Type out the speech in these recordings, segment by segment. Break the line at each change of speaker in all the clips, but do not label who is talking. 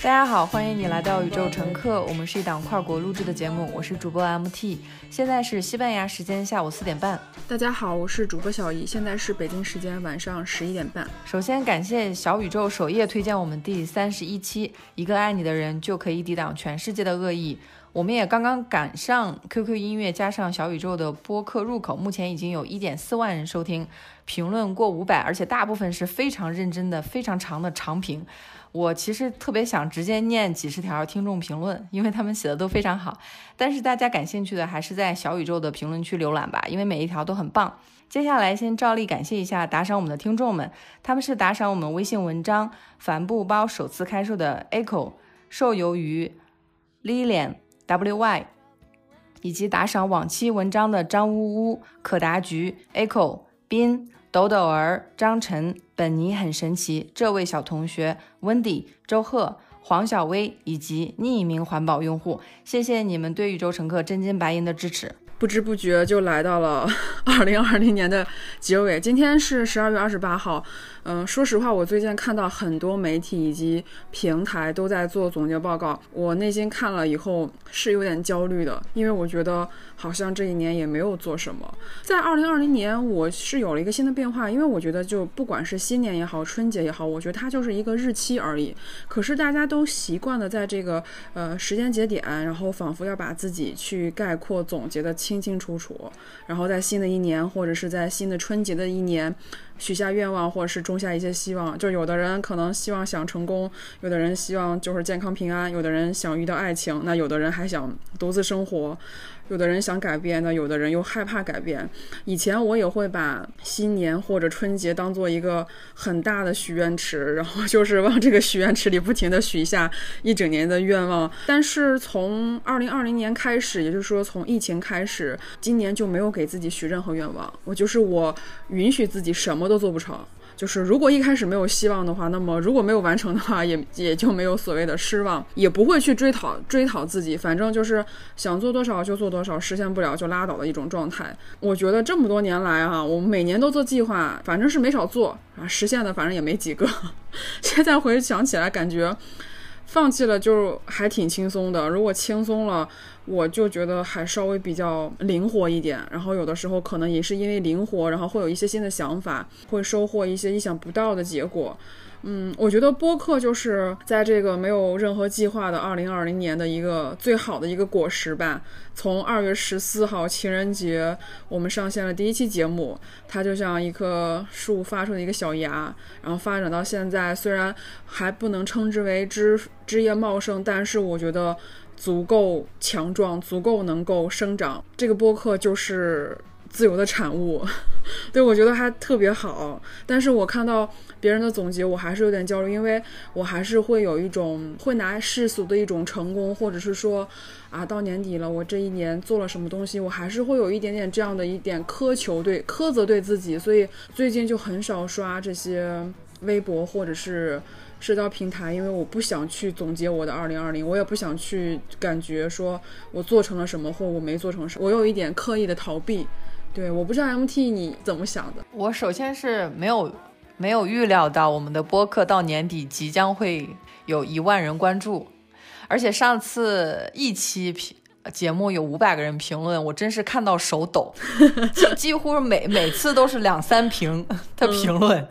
大家好，欢迎你来到宇宙乘客。我们是一档跨国录制的节目，我是主播 MT。现在是西班牙时间下午四点半。
大家好，我是主播小姨，现在是北京时间晚上十一点半。
首先感谢小宇宙首页推荐我们第三十一期《一个爱你的人就可以抵挡全世界的恶意》。我们也刚刚赶上 QQ 音乐加上小宇宙的播客入口，目前已经有一点四万人收听，评论过五百，而且大部分是非常认真的、非常长的长评。我其实特别想直接念几十条听众评论，因为他们写的都非常好。但是大家感兴趣的还是在小宇宙的评论区浏览吧，因为每一条都很棒。接下来先照例感谢一下打赏我们的听众们，他们是打赏我们微信文章帆布包首次开售的 Echo、瘦鱿鱼、Lilian、WY，以及打赏往期文章的张呜呜、可达菊、Echo、斌。抖抖儿、张晨、本尼很神奇，这位小同学、Wendy、周贺、黄小薇以及匿名环保用户，谢谢你们对宇宙乘客真金白银的支持。
不知不觉就来到了 二零二零年的结尾，今天是十二月二十八号。嗯，说实话，我最近看到很多媒体以及平台都在做总结报告，我内心看了以后是有点焦虑的，因为我觉得好像这一年也没有做什么。在二零二零年，我是有了一个新的变化，因为我觉得就不管是新年也好，春节也好，我觉得它就是一个日期而已。可是大家都习惯的在这个呃时间节点，然后仿佛要把自己去概括总结的清清楚楚，然后在新的一年或者是在新的春节的一年。许下愿望，或者是种下一些希望，就有的人可能希望想成功，有的人希望就是健康平安，有的人想遇到爱情，那有的人还想独自生活。有的人想改变，那有的人又害怕改变。以前我也会把新年或者春节当做一个很大的许愿池，然后就是往这个许愿池里不停的许下一整年的愿望。但是从二零二零年开始，也就是说从疫情开始，今年就没有给自己许任何愿望。我就是我允许自己什么都做不成。就是如果一开始没有希望的话，那么如果没有完成的话，也也就没有所谓的失望，也不会去追讨追讨自己，反正就是想做多少就做多少，实现不了就拉倒的一种状态。我觉得这么多年来啊，我们每年都做计划，反正是没少做啊，实现的反正也没几个。现在回想起来，感觉。放弃了就还挺轻松的，如果轻松了，我就觉得还稍微比较灵活一点。然后有的时候可能也是因为灵活，然后会有一些新的想法，会收获一些意想不到的结果。嗯，我觉得播客就是在这个没有任何计划的二零二零年的一个最好的一个果实吧。从二月十四号情人节，我们上线了第一期节目，它就像一棵树发出的一个小芽，然后发展到现在，虽然还不能称之为枝枝叶茂盛，但是我觉得足够强壮，足够能够生长。这个播客就是。自由的产物，对我觉得还特别好。但是我看到别人的总结，我还是有点焦虑，因为我还是会有一种会拿世俗的一种成功，或者是说啊，到年底了，我这一年做了什么东西，我还是会有一点点这样的一点苛求，对苛责对自己。所以最近就很少刷这些微博或者是社交平台，因为我不想去总结我的二零二零，我也不想去感觉说我做成了什么或我没做成什么，我有一点刻意的逃避。对，我不知道 MT 你怎么想的。
我首先是没有没有预料到我们的播客到年底即将会有一万人关注，而且上次一期评节目有五百个人评论，我真是看到手抖，几几乎每每次都是两三评 的评论。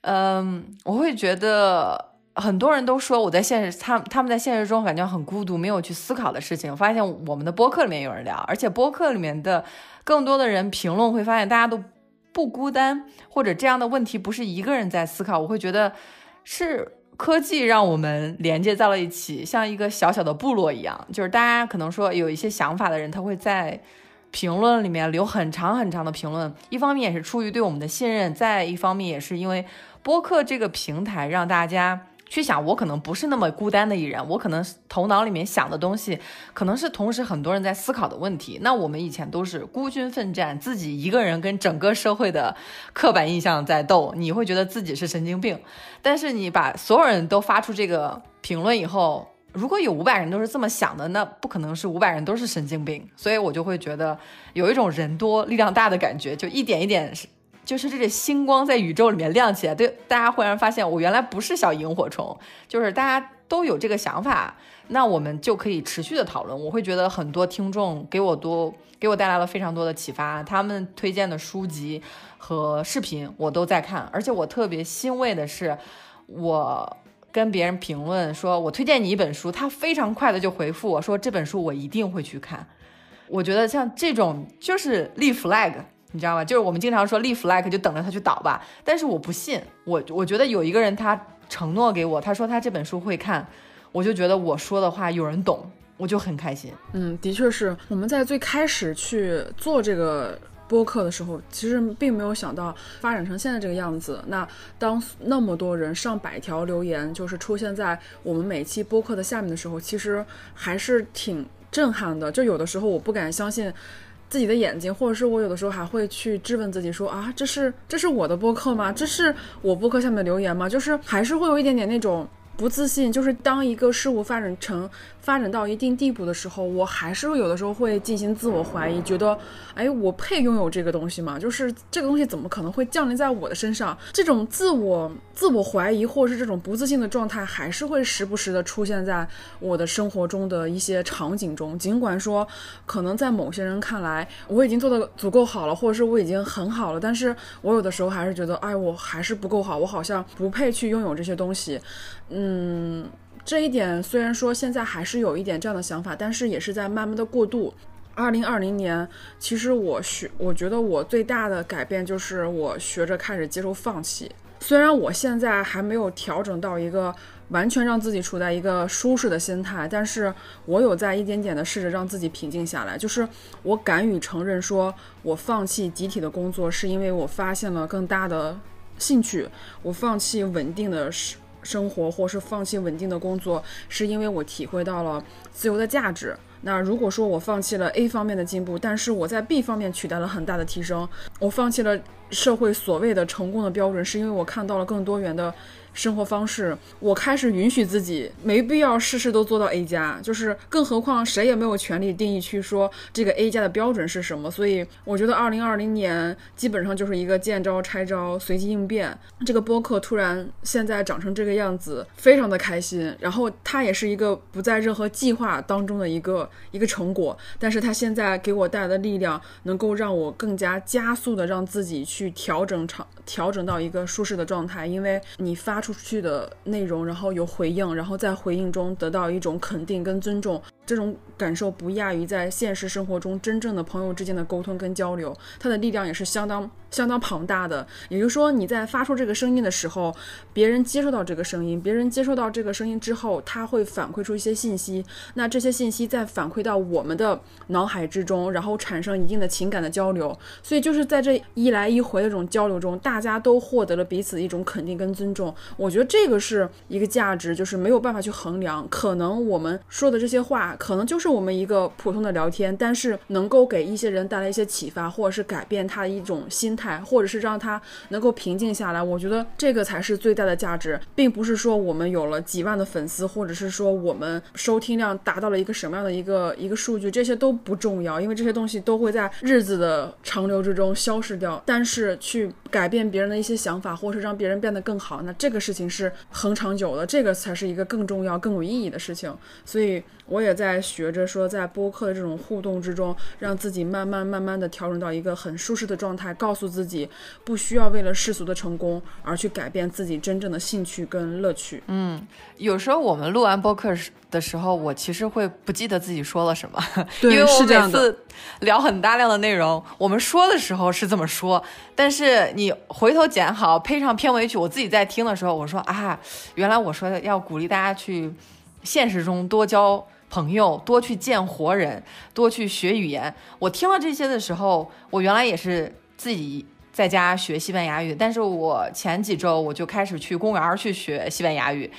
嗯，我会觉得很多人都说我在现实，他他们在现实中感觉很孤独，没有去思考的事情。我发现我们的播客里面有人聊，而且播客里面的。更多的人评论会发现，大家都不孤单，或者这样的问题不是一个人在思考。我会觉得是科技让我们连接在了一起，像一个小小的部落一样。就是大家可能说有一些想法的人，他会在评论里面留很长很长的评论。一方面也是出于对我们的信任，再一方面也是因为播客这个平台让大家。去想，我可能不是那么孤单的一人，我可能头脑里面想的东西，可能是同时很多人在思考的问题。那我们以前都是孤军奋战，自己一个人跟整个社会的刻板印象在斗，你会觉得自己是神经病。但是你把所有人都发出这个评论以后，如果有五百人都是这么想的，那不可能是五百人都是神经病。所以我就会觉得有一种人多力量大的感觉，就一点一点。就是这个星光在宇宙里面亮起来，对大家忽然发现，我原来不是小萤火虫，就是大家都有这个想法，那我们就可以持续的讨论。我会觉得很多听众给我多给我带来了非常多的启发，他们推荐的书籍和视频我都在看，而且我特别欣慰的是，我跟别人评论说我推荐你一本书，他非常快的就回复我说这本书我一定会去看。我觉得像这种就是立 flag，你知道吗？就是我们经常说立 flag 就等着他去倒吧，但是我不信，我我觉得有一个人他承诺给我，他说他这本书会看，我就觉得我说的话有人懂，我就很开心。
嗯，的确是我们在最开始去做这个播客的时候，其实并没有想到发展成现在这个样子。那当那么多人上百条留言就是出现在我们每期播客的下面的时候，其实还是挺。震撼的，就有的时候我不敢相信自己的眼睛，或者是我有的时候还会去质问自己，说啊，这是这是我的播客吗？这是我播客下面留言吗？就是还是会有一点点那种不自信。就是当一个事物发展成。发展到一定地步的时候，我还是有的时候会进行自我怀疑，觉得，哎，我配拥有这个东西吗？就是这个东西怎么可能会降临在我的身上？这种自我自我怀疑，或是这种不自信的状态，还是会时不时的出现在我的生活中的一些场景中。尽管说，可能在某些人看来，我已经做的足够好了，或者是我已经很好了，但是我有的时候还是觉得，哎，我还是不够好，我好像不配去拥有这些东西。嗯。嗯这一点虽然说现在还是有一点这样的想法，但是也是在慢慢的过渡。二零二零年，其实我学，我觉得我最大的改变就是我学着开始接受放弃。虽然我现在还没有调整到一个完全让自己处在一个舒适的心态，但是我有在一点点的试着让自己平静下来。就是我敢于承认，说我放弃集体的工作，是因为我发现了更大的兴趣。我放弃稳定的。生活，或是放弃稳定的工作，是因为我体会到了自由的价值。那如果说我放弃了 A 方面的进步，但是我在 B 方面取得了很大的提升，我放弃了社会所谓的成功的标准，是因为我看到了更多元的。生活方式，我开始允许自己没必要事事都做到 A 加，就是更何况谁也没有权利定义去说这个 A 加的标准是什么。所以我觉得二零二零年基本上就是一个见招拆招，随机应变。这个播客突然现在长成这个样子，非常的开心。然后它也是一个不在任何计划当中的一个一个成果，但是它现在给我带来的力量，能够让我更加加速的让自己去调整长调整到一个舒适的状态，因为你发。出去的内容，然后有回应，然后在回应中得到一种肯定跟尊重。这种感受不亚于在现实生活中真正的朋友之间的沟通跟交流，它的力量也是相当相当庞大的。也就是说，你在发出这个声音的时候，别人接收到这个声音，别人接收到这个声音之后，他会反馈出一些信息，那这些信息再反馈到我们的脑海之中，然后产生一定的情感的交流。所以就是在这一来一回的这种交流中，大家都获得了彼此一种肯定跟尊重。我觉得这个是一个价值，就是没有办法去衡量。可能我们说的这些话。可能就是我们一个普通的聊天，但是能够给一些人带来一些启发，或者是改变他的一种心态，或者是让他能够平静下来。我觉得这个才是最大的价值，并不是说我们有了几万的粉丝，或者是说我们收听量达到了一个什么样的一个一个数据，这些都不重要，因为这些东西都会在日子的长流之中消失掉。但是去改变别人的一些想法，或者是让别人变得更好，那这个事情是恒长久的，这个才是一个更重要、更有意义的事情。所以我也在。学着说，在播客的这种互动之中，让自己慢慢慢慢的调整到一个很舒适的状态，告诉自己不需要为了世俗的成功而去改变自己真正的兴趣跟乐趣。
嗯，有时候我们录完播客的时候，我其实会不记得自己说了什么，因为我每次聊很大量的内容，我们说的时候是这么说，但是你回头剪好，配上片尾曲，我自己在听的时候，我说啊，原来我说的要鼓励大家去现实中多交。朋友多去见活人，多去学语言。我听了这些的时候，我原来也是自己在家学西班牙语，但是我前几周我就开始去公园去学西班牙语。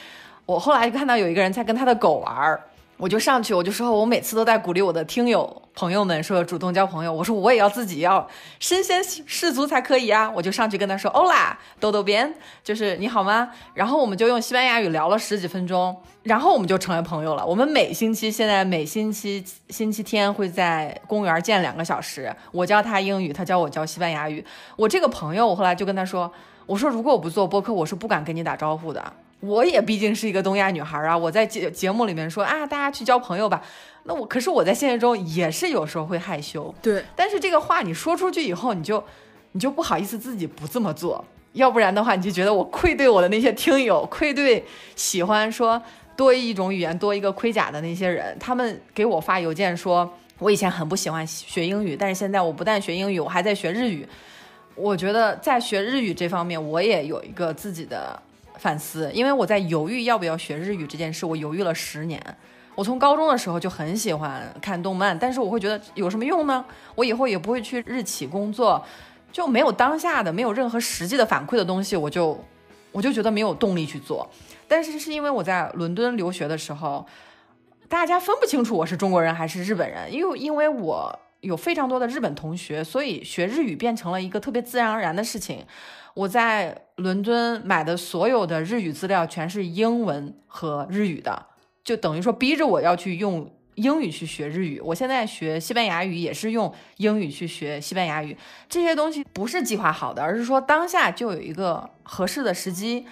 我后来就看到有一个人在跟他的狗玩。我就上去，我就说，我每次都在鼓励我的听友朋友们说主动交朋友。我说我也要自己要身先士卒才可以啊！我就上去跟他说欧啦，豆豆边，就是你好吗？然后我们就用西班牙语聊了十几分钟，然后我们就成为朋友了。我们每星期现在每星期星期天会在公园见两个小时，我教他英语，他教我教西班牙语。我这个朋友，我后来就跟他说，我说如果我不做播客，我是不敢跟你打招呼的。我也毕竟是一个东亚女孩啊，我在节节目里面说啊，大家去交朋友吧。那我可是我在现实中也是有时候会害羞，
对。
但是这个话你说出去以后，你就你就不好意思自己不这么做，要不然的话，你就觉得我愧对我的那些听友，愧对喜欢说多一种语言多一个盔甲的那些人。他们给我发邮件说，我以前很不喜欢学英语，但是现在我不但学英语，我还在学日语。我觉得在学日语这方面，我也有一个自己的反思，因为我在犹豫要不要学日语这件事，我犹豫了十年。我从高中的时候就很喜欢看动漫，但是我会觉得有什么用呢？我以后也不会去日企工作，就没有当下的、没有任何实际的反馈的东西，我就我就觉得没有动力去做。但是是因为我在伦敦留学的时候，大家分不清楚我是中国人还是日本人，因为因为我有非常多的日本同学，所以学日语变成了一个特别自然而然的事情。我在伦敦买的所有的日语资料全是英文和日语的。就等于说逼着我要去用英语去学日语，我现在学西班牙语也是用英语去学西班牙语。这些东西不是计划好的，而是说当下就有一个合适的时机。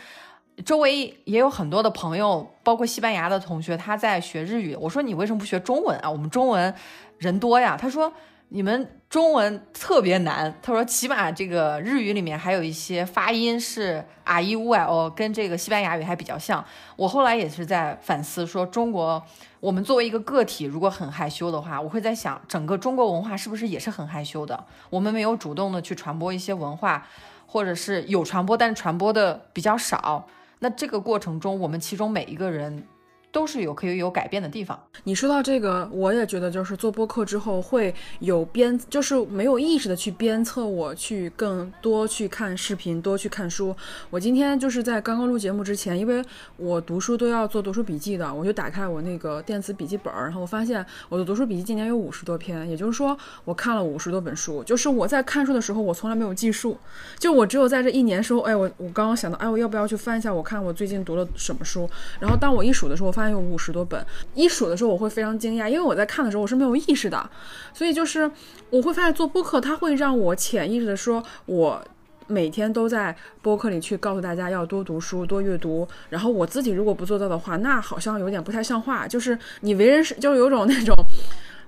周围也有很多的朋友，包括西班牙的同学，他在学日语。我说你为什么不学中文啊？我们中文人多呀。他说。你们中文特别难，他说起码这个日语里面还有一些发音是啊一乌哎哦，跟这个西班牙语还比较像。我后来也是在反思，说中国我们作为一个个体，如果很害羞的话，我会在想，整个中国文化是不是也是很害羞的？我们没有主动的去传播一些文化，或者是有传播，但传播的比较少。那这个过程中，我们其中每一个人。都是有可以有改变的地方。
你说到这个，我也觉得就是做播客之后会有鞭，就是没有意识的去鞭策我去更多去看视频，多去看书。我今天就是在刚刚录节目之前，因为我读书都要做读书笔记的，我就打开我那个电子笔记本，然后我发现我的读书笔记今年有五十多篇，也就是说我看了五十多本书。就是我在看书的时候，我从来没有计数，就我只有在这一年时候，哎，我我刚刚想到，哎，我要不要去翻一下，我看我最近读了什么书？然后当我一数的时候，我发。有五十多本，一数的时候我会非常惊讶，因为我在看的时候我是没有意识的，所以就是我会发现做播客，它会让我潜意识的说，我每天都在播客里去告诉大家要多读书、多阅读，然后我自己如果不做到的话，那好像有点不太像话，就是你为人是，就有种那种。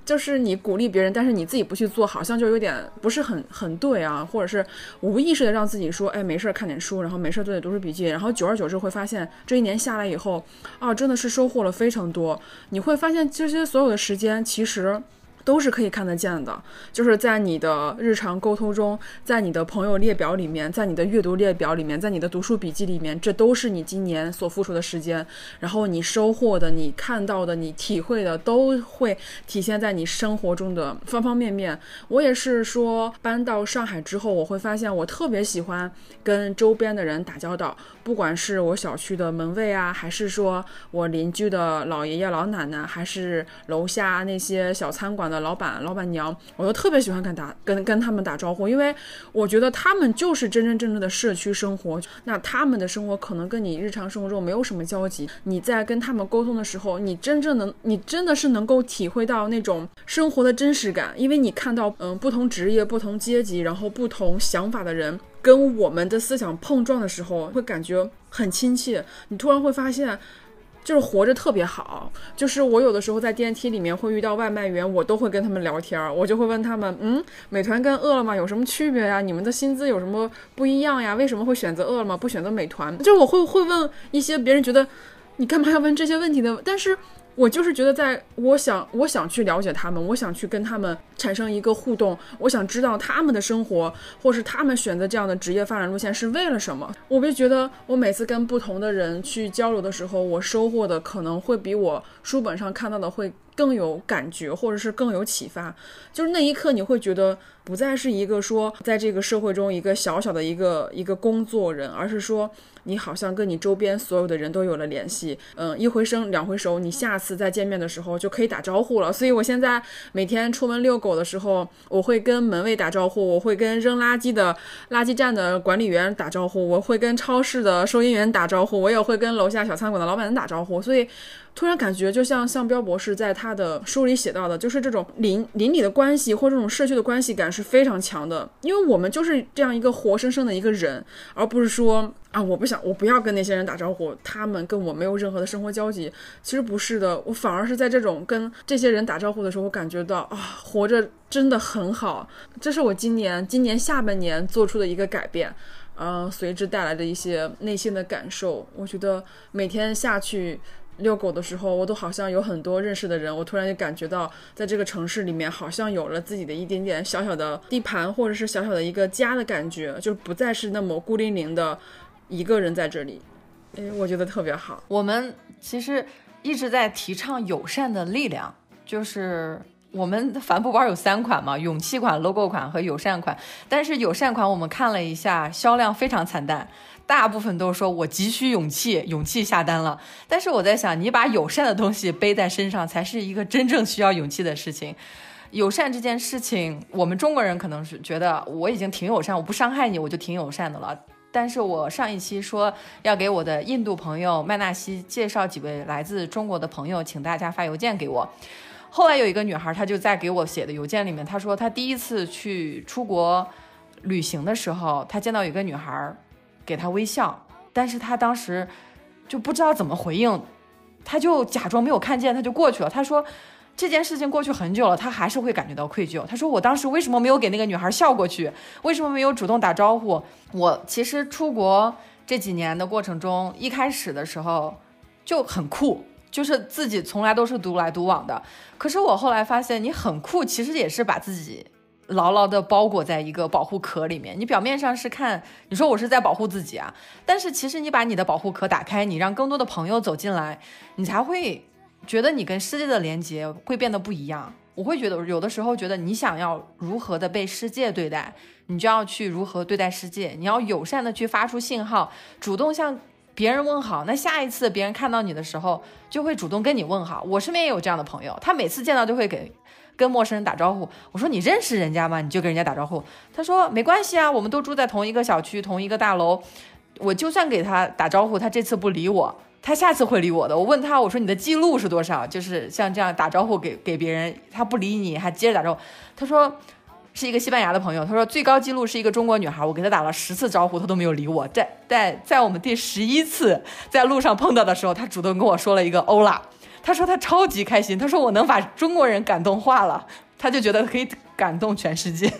就是你鼓励别人，但是你自己不去做，好像就有点不是很很对啊，或者是无意识的让自己说，哎，没事儿看点书，然后没事儿做点读书笔记，然后久而久之会发现，这一年下来以后，啊，真的是收获了非常多。你会发现这些所有的时间，其实。都是可以看得见的，就是在你的日常沟通中，在你的朋友列表里面，在你的阅读列表里面，在你的读书笔记里面，这都是你今年所付出的时间。然后你收获的、你看到的、你体会的，都会体现在你生活中的方方面面。我也是说，搬到上海之后，我会发现我特别喜欢跟周边的人打交道，不管是我小区的门卫啊，还是说我邻居的老爷爷老奶奶，还是楼下那些小餐馆。的老板、老板娘，我都特别喜欢跟打跟跟他们打招呼，因为我觉得他们就是真真正正的社区生活。那他们的生活可能跟你日常生活中没有什么交集。你在跟他们沟通的时候，你真正能，你真的是能够体会到那种生活的真实感，因为你看到嗯不同职业、不同阶级，然后不同想法的人跟我们的思想碰撞的时候，会感觉很亲切。你突然会发现。就是活着特别好，就是我有的时候在电梯里面会遇到外卖员，我都会跟他们聊天儿，我就会问他们，嗯，美团跟饿了么有什么区别呀？你们的薪资有什么不一样呀？为什么会选择饿了么不选择美团？就是我会会问一些别人觉得你干嘛要问这些问题的，但是。我就是觉得，在我想，我想去了解他们，我想去跟他们产生一个互动，我想知道他们的生活，或是他们选择这样的职业发展路线是为了什么。我就觉得，我每次跟不同的人去交流的时候，我收获的可能会比我书本上看到的会更有感觉，或者是更有启发。就是那一刻，你会觉得不再是一个说在这个社会中一个小小的一个一个工作人，而是说。你好像跟你周边所有的人都有了联系，嗯，一回生两回熟，你下次再见面的时候就可以打招呼了。所以我现在每天出门遛狗的时候，我会跟门卫打招呼，我会跟扔垃圾的垃圾站的管理员打招呼，我会跟超市的收银员打招呼，我也会跟楼下小餐馆的老板打招呼。所以突然感觉就像像彪博士在他的书里写到的，就是这种邻邻里的关系或这种社区的关系感是非常强的，因为我们就是这样一个活生生的一个人，而不是说啊我不想我不要跟那些人打招呼，他们跟我没有任何的生活交集。其实不是的，我反而是在这种跟这些人打招呼的时候，我感觉到啊活着真的很好，这是我今年今年下半年做出的一个改变。嗯，随之带来的一些内心的感受，我觉得每天下去遛狗的时候，我都好像有很多认识的人。我突然就感觉到，在这个城市里面，好像有了自己的一点点小小的地盘，或者是小小的一个家的感觉，就不再是那么孤零零的一个人在这里。哎，我觉得特别好。
我们其实一直在提倡友善的力量，就是。我们的帆布包有三款嘛，勇气款、logo 款和友善款。但是友善款我们看了一下，销量非常惨淡，大部分都说我急需勇气，勇气下单了。但是我在想，你把友善的东西背在身上，才是一个真正需要勇气的事情。友善这件事情，我们中国人可能是觉得我已经挺友善，我不伤害你，我就挺友善的了。但是我上一期说要给我的印度朋友麦纳西介绍几位来自中国的朋友，请大家发邮件给我。后来有一个女孩，她就在给我写的邮件里面，她说她第一次去出国旅行的时候，她见到一个女孩给他微笑，但是他当时就不知道怎么回应，他就假装没有看见，他就过去了。他说这件事情过去很久了，他还是会感觉到愧疚。他说我当时为什么没有给那个女孩笑过去？为什么没有主动打招呼？我其实出国这几年的过程中，一开始的时候就很酷。就是自己从来都是独来独往的，可是我后来发现，你很酷，其实也是把自己牢牢的包裹在一个保护壳里面。你表面上是看，你说我是在保护自己啊，但是其实你把你的保护壳打开，你让更多的朋友走进来，你才会觉得你跟世界的连接会变得不一样。我会觉得有的时候觉得你想要如何的被世界对待，你就要去如何对待世界，你要友善的去发出信号，主动向。别人问好，那下一次别人看到你的时候，就会主动跟你问好。我身边也有这样的朋友，他每次见到就会给跟陌生人打招呼。我说你认识人家吗？你就跟人家打招呼。他说没关系啊，我们都住在同一个小区，同一个大楼。我就算给他打招呼，他这次不理我，他下次会理我的。我问他，我说你的记录是多少？就是像这样打招呼给给别人，他不理你还接着打招呼。他说。是一个西班牙的朋友，他说最高记录是一个中国女孩，我给他打了十次招呼，他都没有理我。在在在我们第十一次在路上碰到的时候，他主动跟我说了一个欧拉，他说他超级开心，他说我能把中国人感动化了，他就觉得可以感动全世界。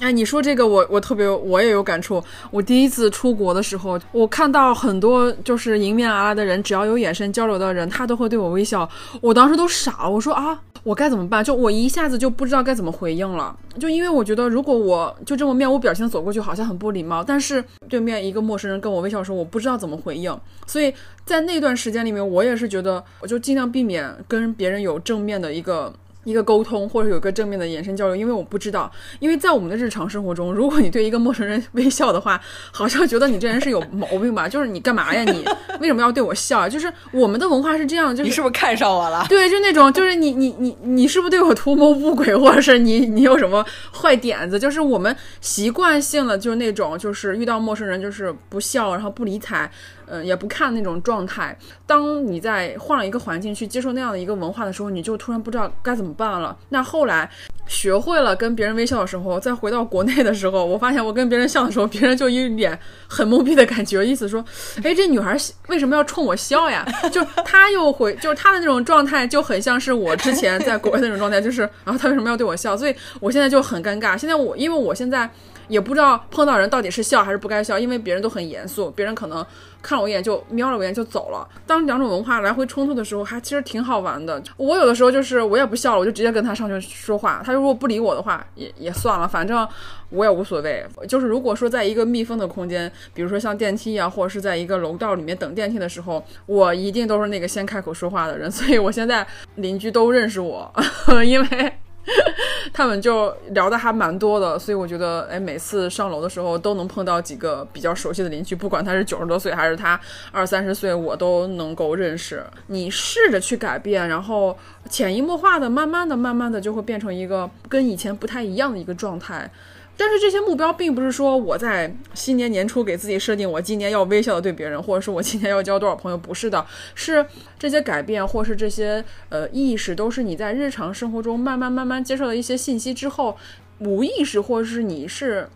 哎，你说这个我我特别我也有感触。我第一次出国的时候，我看到很多就是迎面而来的人，只要有眼神交流的人，他都会对我微笑。我当时都傻，我说啊，我该怎么办？就我一下子就不知道该怎么回应了。就因为我觉得，如果我就这么面无表情走过去，好像很不礼貌。但是对面一个陌生人跟我微笑的时候，我不知道怎么回应。所以在那段时间里面，我也是觉得，我就尽量避免跟别人有正面的一个。一个沟通，或者有一个正面的眼神交流，因为我不知道，因为在我们的日常生活中，如果你对一个陌生人微笑的话，好像觉得你这人是有毛病吧？就是你干嘛呀？你为什么要对我笑？就是我们的文化是这样，就是
你是不是看上我了？
对，就那种，就是你你你你是不是对我图谋不轨，或者是你你有什么坏点子？就是我们习惯性的就是那种，就是遇到陌生人就是不笑，然后不理睬。嗯，也不看那种状态。当你在换了一个环境去接受那样的一个文化的时候，你就突然不知道该怎么办了。那后来学会了跟别人微笑的时候，再回到国内的时候，我发现我跟别人笑的时候，别人就一脸很懵逼的感觉，意思说，哎，这女孩为什么要冲我笑呀？就她又回，就是她的那种状态就很像是我之前在国外那种状态，就是，然后她为什么要对我笑？所以我现在就很尴尬。现在我因为我现在。也不知道碰到人到底是笑还是不该笑，因为别人都很严肃，别人可能看了我一眼就瞄了我一眼就走了。当两种文化来回冲突的时候，还其实挺好玩的。我有的时候就是我也不笑了，我就直接跟他上去说话。他如果不理我的话，也也算了，反正我也无所谓。就是如果说在一个密封的空间，比如说像电梯啊，或者是在一个楼道里面等电梯的时候，我一定都是那个先开口说话的人。所以我现在邻居都认识我，因为。他们就聊的还蛮多的，所以我觉得，哎，每次上楼的时候都能碰到几个比较熟悉的邻居，不管他是九十多岁还是他二三十岁，我都能够认识。你试着去改变，然后潜移默化的，慢慢的、慢慢的就会变成一个跟以前不太一样的一个状态。但是这些目标并不是说我在新年年初给自己设定，我今年要微笑的对别人，或者说我今年要交多少朋友，不是的，是这些改变或是这些呃意识，都是你在日常生活中慢慢慢慢接受了一些信息之后，无意识或者是你是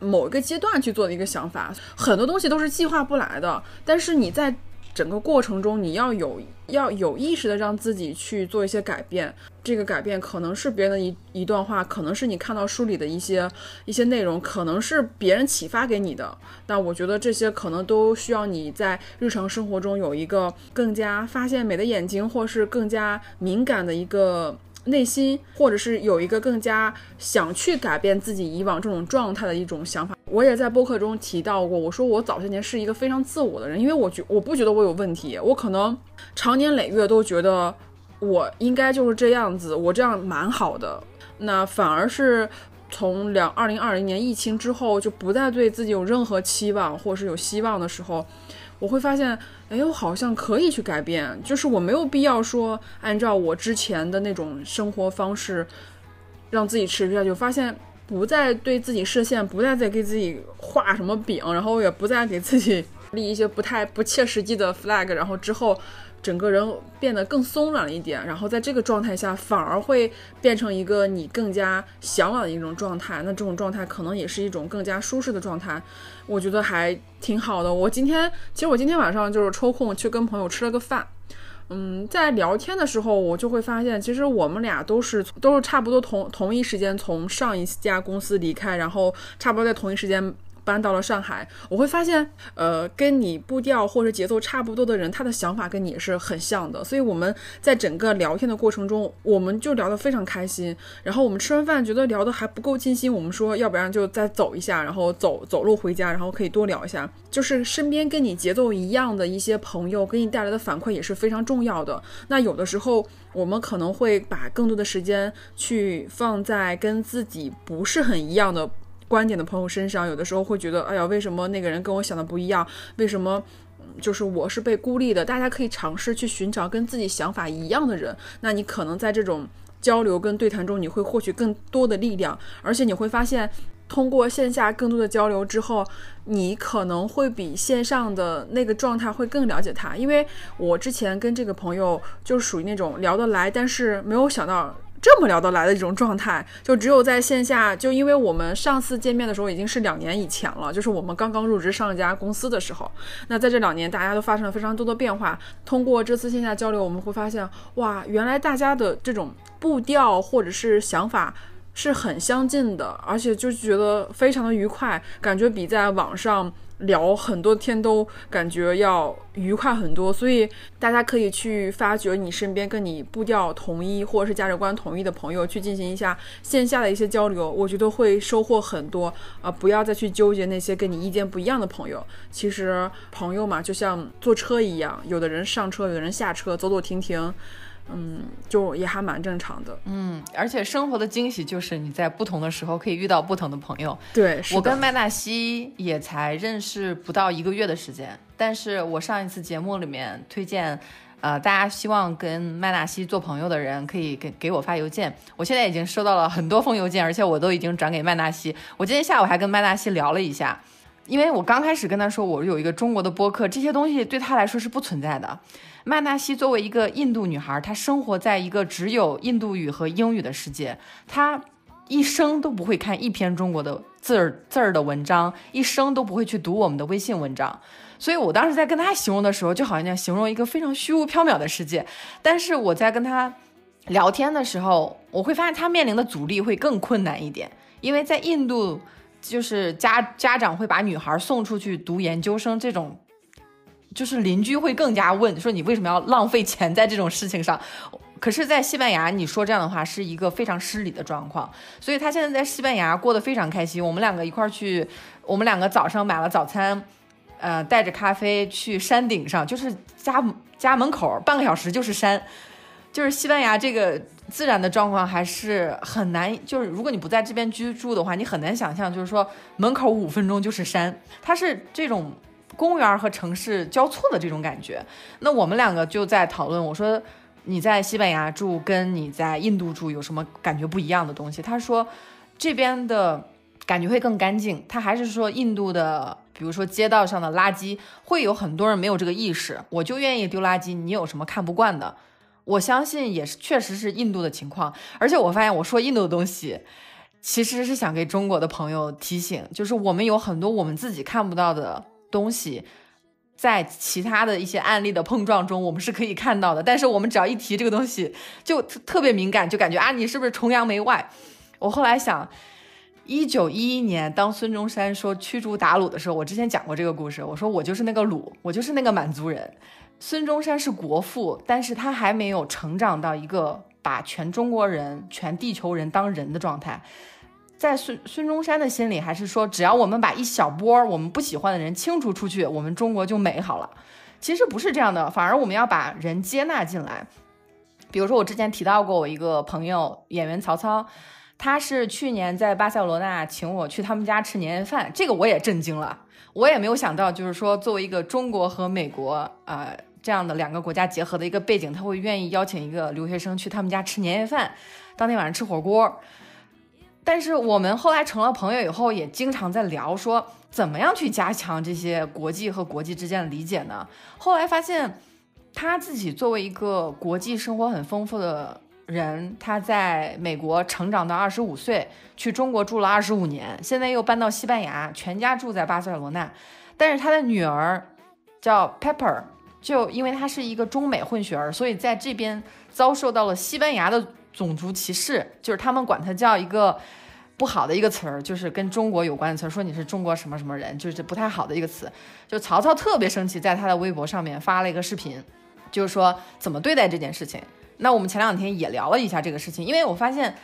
某一个阶段去做的一个想法。很多东西都是计划不来的，但是你在。整个过程中，你要有要有意识的让自己去做一些改变。这个改变可能是别人的一一段话，可能是你看到书里的一些一些内容，可能是别人启发给你的。但我觉得这些可能都需要你在日常生活中有一个更加发现美的眼睛，或是更加敏感的一个。内心，或者是有一个更加想去改变自己以往这种状态的一种想法。我也在播客中提到过，我说我早些年是一个非常自我的人，因为我觉我不觉得我有问题，我可能长年累月都觉得我应该就是这样子，我这样蛮好的。那反而是从两二零二零年疫情之后，就不再对自己有任何期望或是有希望的时候。我会发现，哎，我好像可以去改变，就是我没有必要说按照我之前的那种生活方式，让自己持续下去。发现不再对自己设限，不再再给自己画什么饼，然后也不再给自己立一些不太不切实际的 flag，然后之后。整个人变得更松软了一点，然后在这个状态下，反而会变成一个你更加向往的一种状态。那这种状态可能也是一种更加舒适的状态，我觉得还挺好的。我今天其实我今天晚上就是抽空去跟朋友吃了个饭，嗯，在聊天的时候，我就会发现，其实我们俩都是都是差不多同同一时间从上一家公司离开，然后差不多在同一时间。搬到了上海，我会发现，呃，跟你步调或者节奏差不多的人，他的想法跟你也是很像的。所以我们在整个聊天的过程中，我们就聊得非常开心。然后我们吃完饭觉得聊得还不够尽兴，我们说要不然就再走一下，然后走走路回家，然后可以多聊一下。就是身边跟你节奏一样的一些朋友给你带来的反馈也是非常重要的。那有的时候我们可能会把更多的时间去放在跟自己不是很一样的。观点的朋友身上，有的时候会觉得，哎呀，为什么那个人跟我想的不一样？为什么，就是我是被孤立的？大家可以尝试去寻找跟自己想法一样的人，那你可能在这种交流跟对谈中，你会获取更多的力量，而且你会发现，通过线下更多的交流之后，你可能会比线上的那个状态会更了解他。因为我之前跟这个朋友就属于那种聊得来，但是没有想到。这么聊得来的一种状态，就只有在线下。就因为我们上次见面的时候已经是两年以前了，就是我们刚刚入职上一家公司的时候。那在这两年，大家都发生了非常多的变化。通过这次线下交流，我们会发现，哇，原来大家的这种步调或者是想法是很相近的，而且就觉得非常的愉快，感觉比在网上。聊很多天都感觉要愉快很多，所以大家可以去发掘你身边跟你步调同一或者是价值观统一的朋友，去进行一下线下的一些交流，我觉得会收获很多啊！不要再去纠结那些跟你意见不一样的朋友。其实朋友嘛，就像坐车一样，有的人上车，有的人下车，走走停停。嗯，就也还蛮正常的。
嗯，而且生活的惊喜就是你在不同的时候可以遇到不同的朋友。
对，
我跟麦纳西也才认识不到一个月的时间，但是我上一次节目里面推荐，呃，大家希望跟麦纳西做朋友的人可以给给我发邮件。我现在已经收到了很多封邮件，而且我都已经转给麦纳西。我今天下午还跟麦纳西聊了一下，因为我刚开始跟他说我有一个中国的播客，这些东西对他来说是不存在的。麦纳西作为一个印度女孩，她生活在一个只有印度语和英语的世界，她一生都不会看一篇中国的字儿字儿的文章，一生都不会去读我们的微信文章。所以我当时在跟她形容的时候，就好像在形容一个非常虚无缥缈的世界。但是我在跟她聊天的时候，我会发现她面临的阻力会更困难一点，因为在印度，就是家家长会把女孩送出去读研究生这种。就是邻居会更加问说你为什么要浪费钱在这种事情上？可是，在西班牙你说这样的话是一个非常失礼的状况。所以他现在在西班牙过得非常开心。我们两个一块去，我们两个早上买了早餐，呃，带着咖啡去山顶上，就是家家门口半个小时就是山。就是西班牙这个自然的状况还是很难，就是如果你不在这边居住的话，你很难想象，就是说门口五分钟就是山，它是这种。公园和城市交错的这种感觉，那我们两个就在讨论。我说你在西班牙住跟你在印度住有什么感觉不一样的东西？他说这边的感觉会更干净。他还是说印度的，比如说街道上的垃圾，会有很多人没有这个意识，我就愿意丢垃圾，你有什么看不惯的？我相信也是，确实是印度的情况。而且我发现我说印度的东西，其实是想给中国的朋友提醒，就是我们有很多我们自己看不到的东西，在其他的一些案例的碰撞中，我们是可以看到的。但是我们只要一提这个东西，就特别敏感，就感觉啊，你是不是崇洋媚外？我后来想，一九一一年，当孙中山说驱逐鞑虏的时候，我之前讲过这个故事，我说我就是那个虏，我就是那个满族人。孙中山是国父，但是他还没有成长到一个把全中国人、全地球人当人的状态。在孙孙中山的心里，还是说，只要我们把一小波我们不喜欢的人清除出去，我们中国就美好了。其实不是这样的，反而我们要把人接纳进来。比如说，我之前提到过我一个朋友，演员曹操，他是去年在巴塞罗那请我去他们家吃年夜饭，这个我也震惊了。我也没有想到，就是说，作为一个中国和美国啊这样的两个国家结合的一个背景，他会愿意邀请一个留学生去他们家吃年夜饭，当天晚上吃火锅。但是我们后来成了朋友以后，也经常在聊说，怎么样去加强这些国际和国际之间的理解呢？后来发现，他自己作为一个国际生活很丰富的。人他在美国成长到二十五岁，去中国住了二十五年，现在又搬到西班牙，全家住在巴塞罗那。但是他的女儿叫 Pepper，就因为她是一个中美混血儿，所以在这边遭受到了西班牙的种族歧视，就是他们管他叫一个不好的一个词儿，就是跟中国有关的词儿，说你是中国什么什么人，就是不太好的一个词。就曹操特别生气，在他的微博上面发了一个视频，就是说怎么对待这件事情。那我们前两天也聊了一下这个事情，因为我发现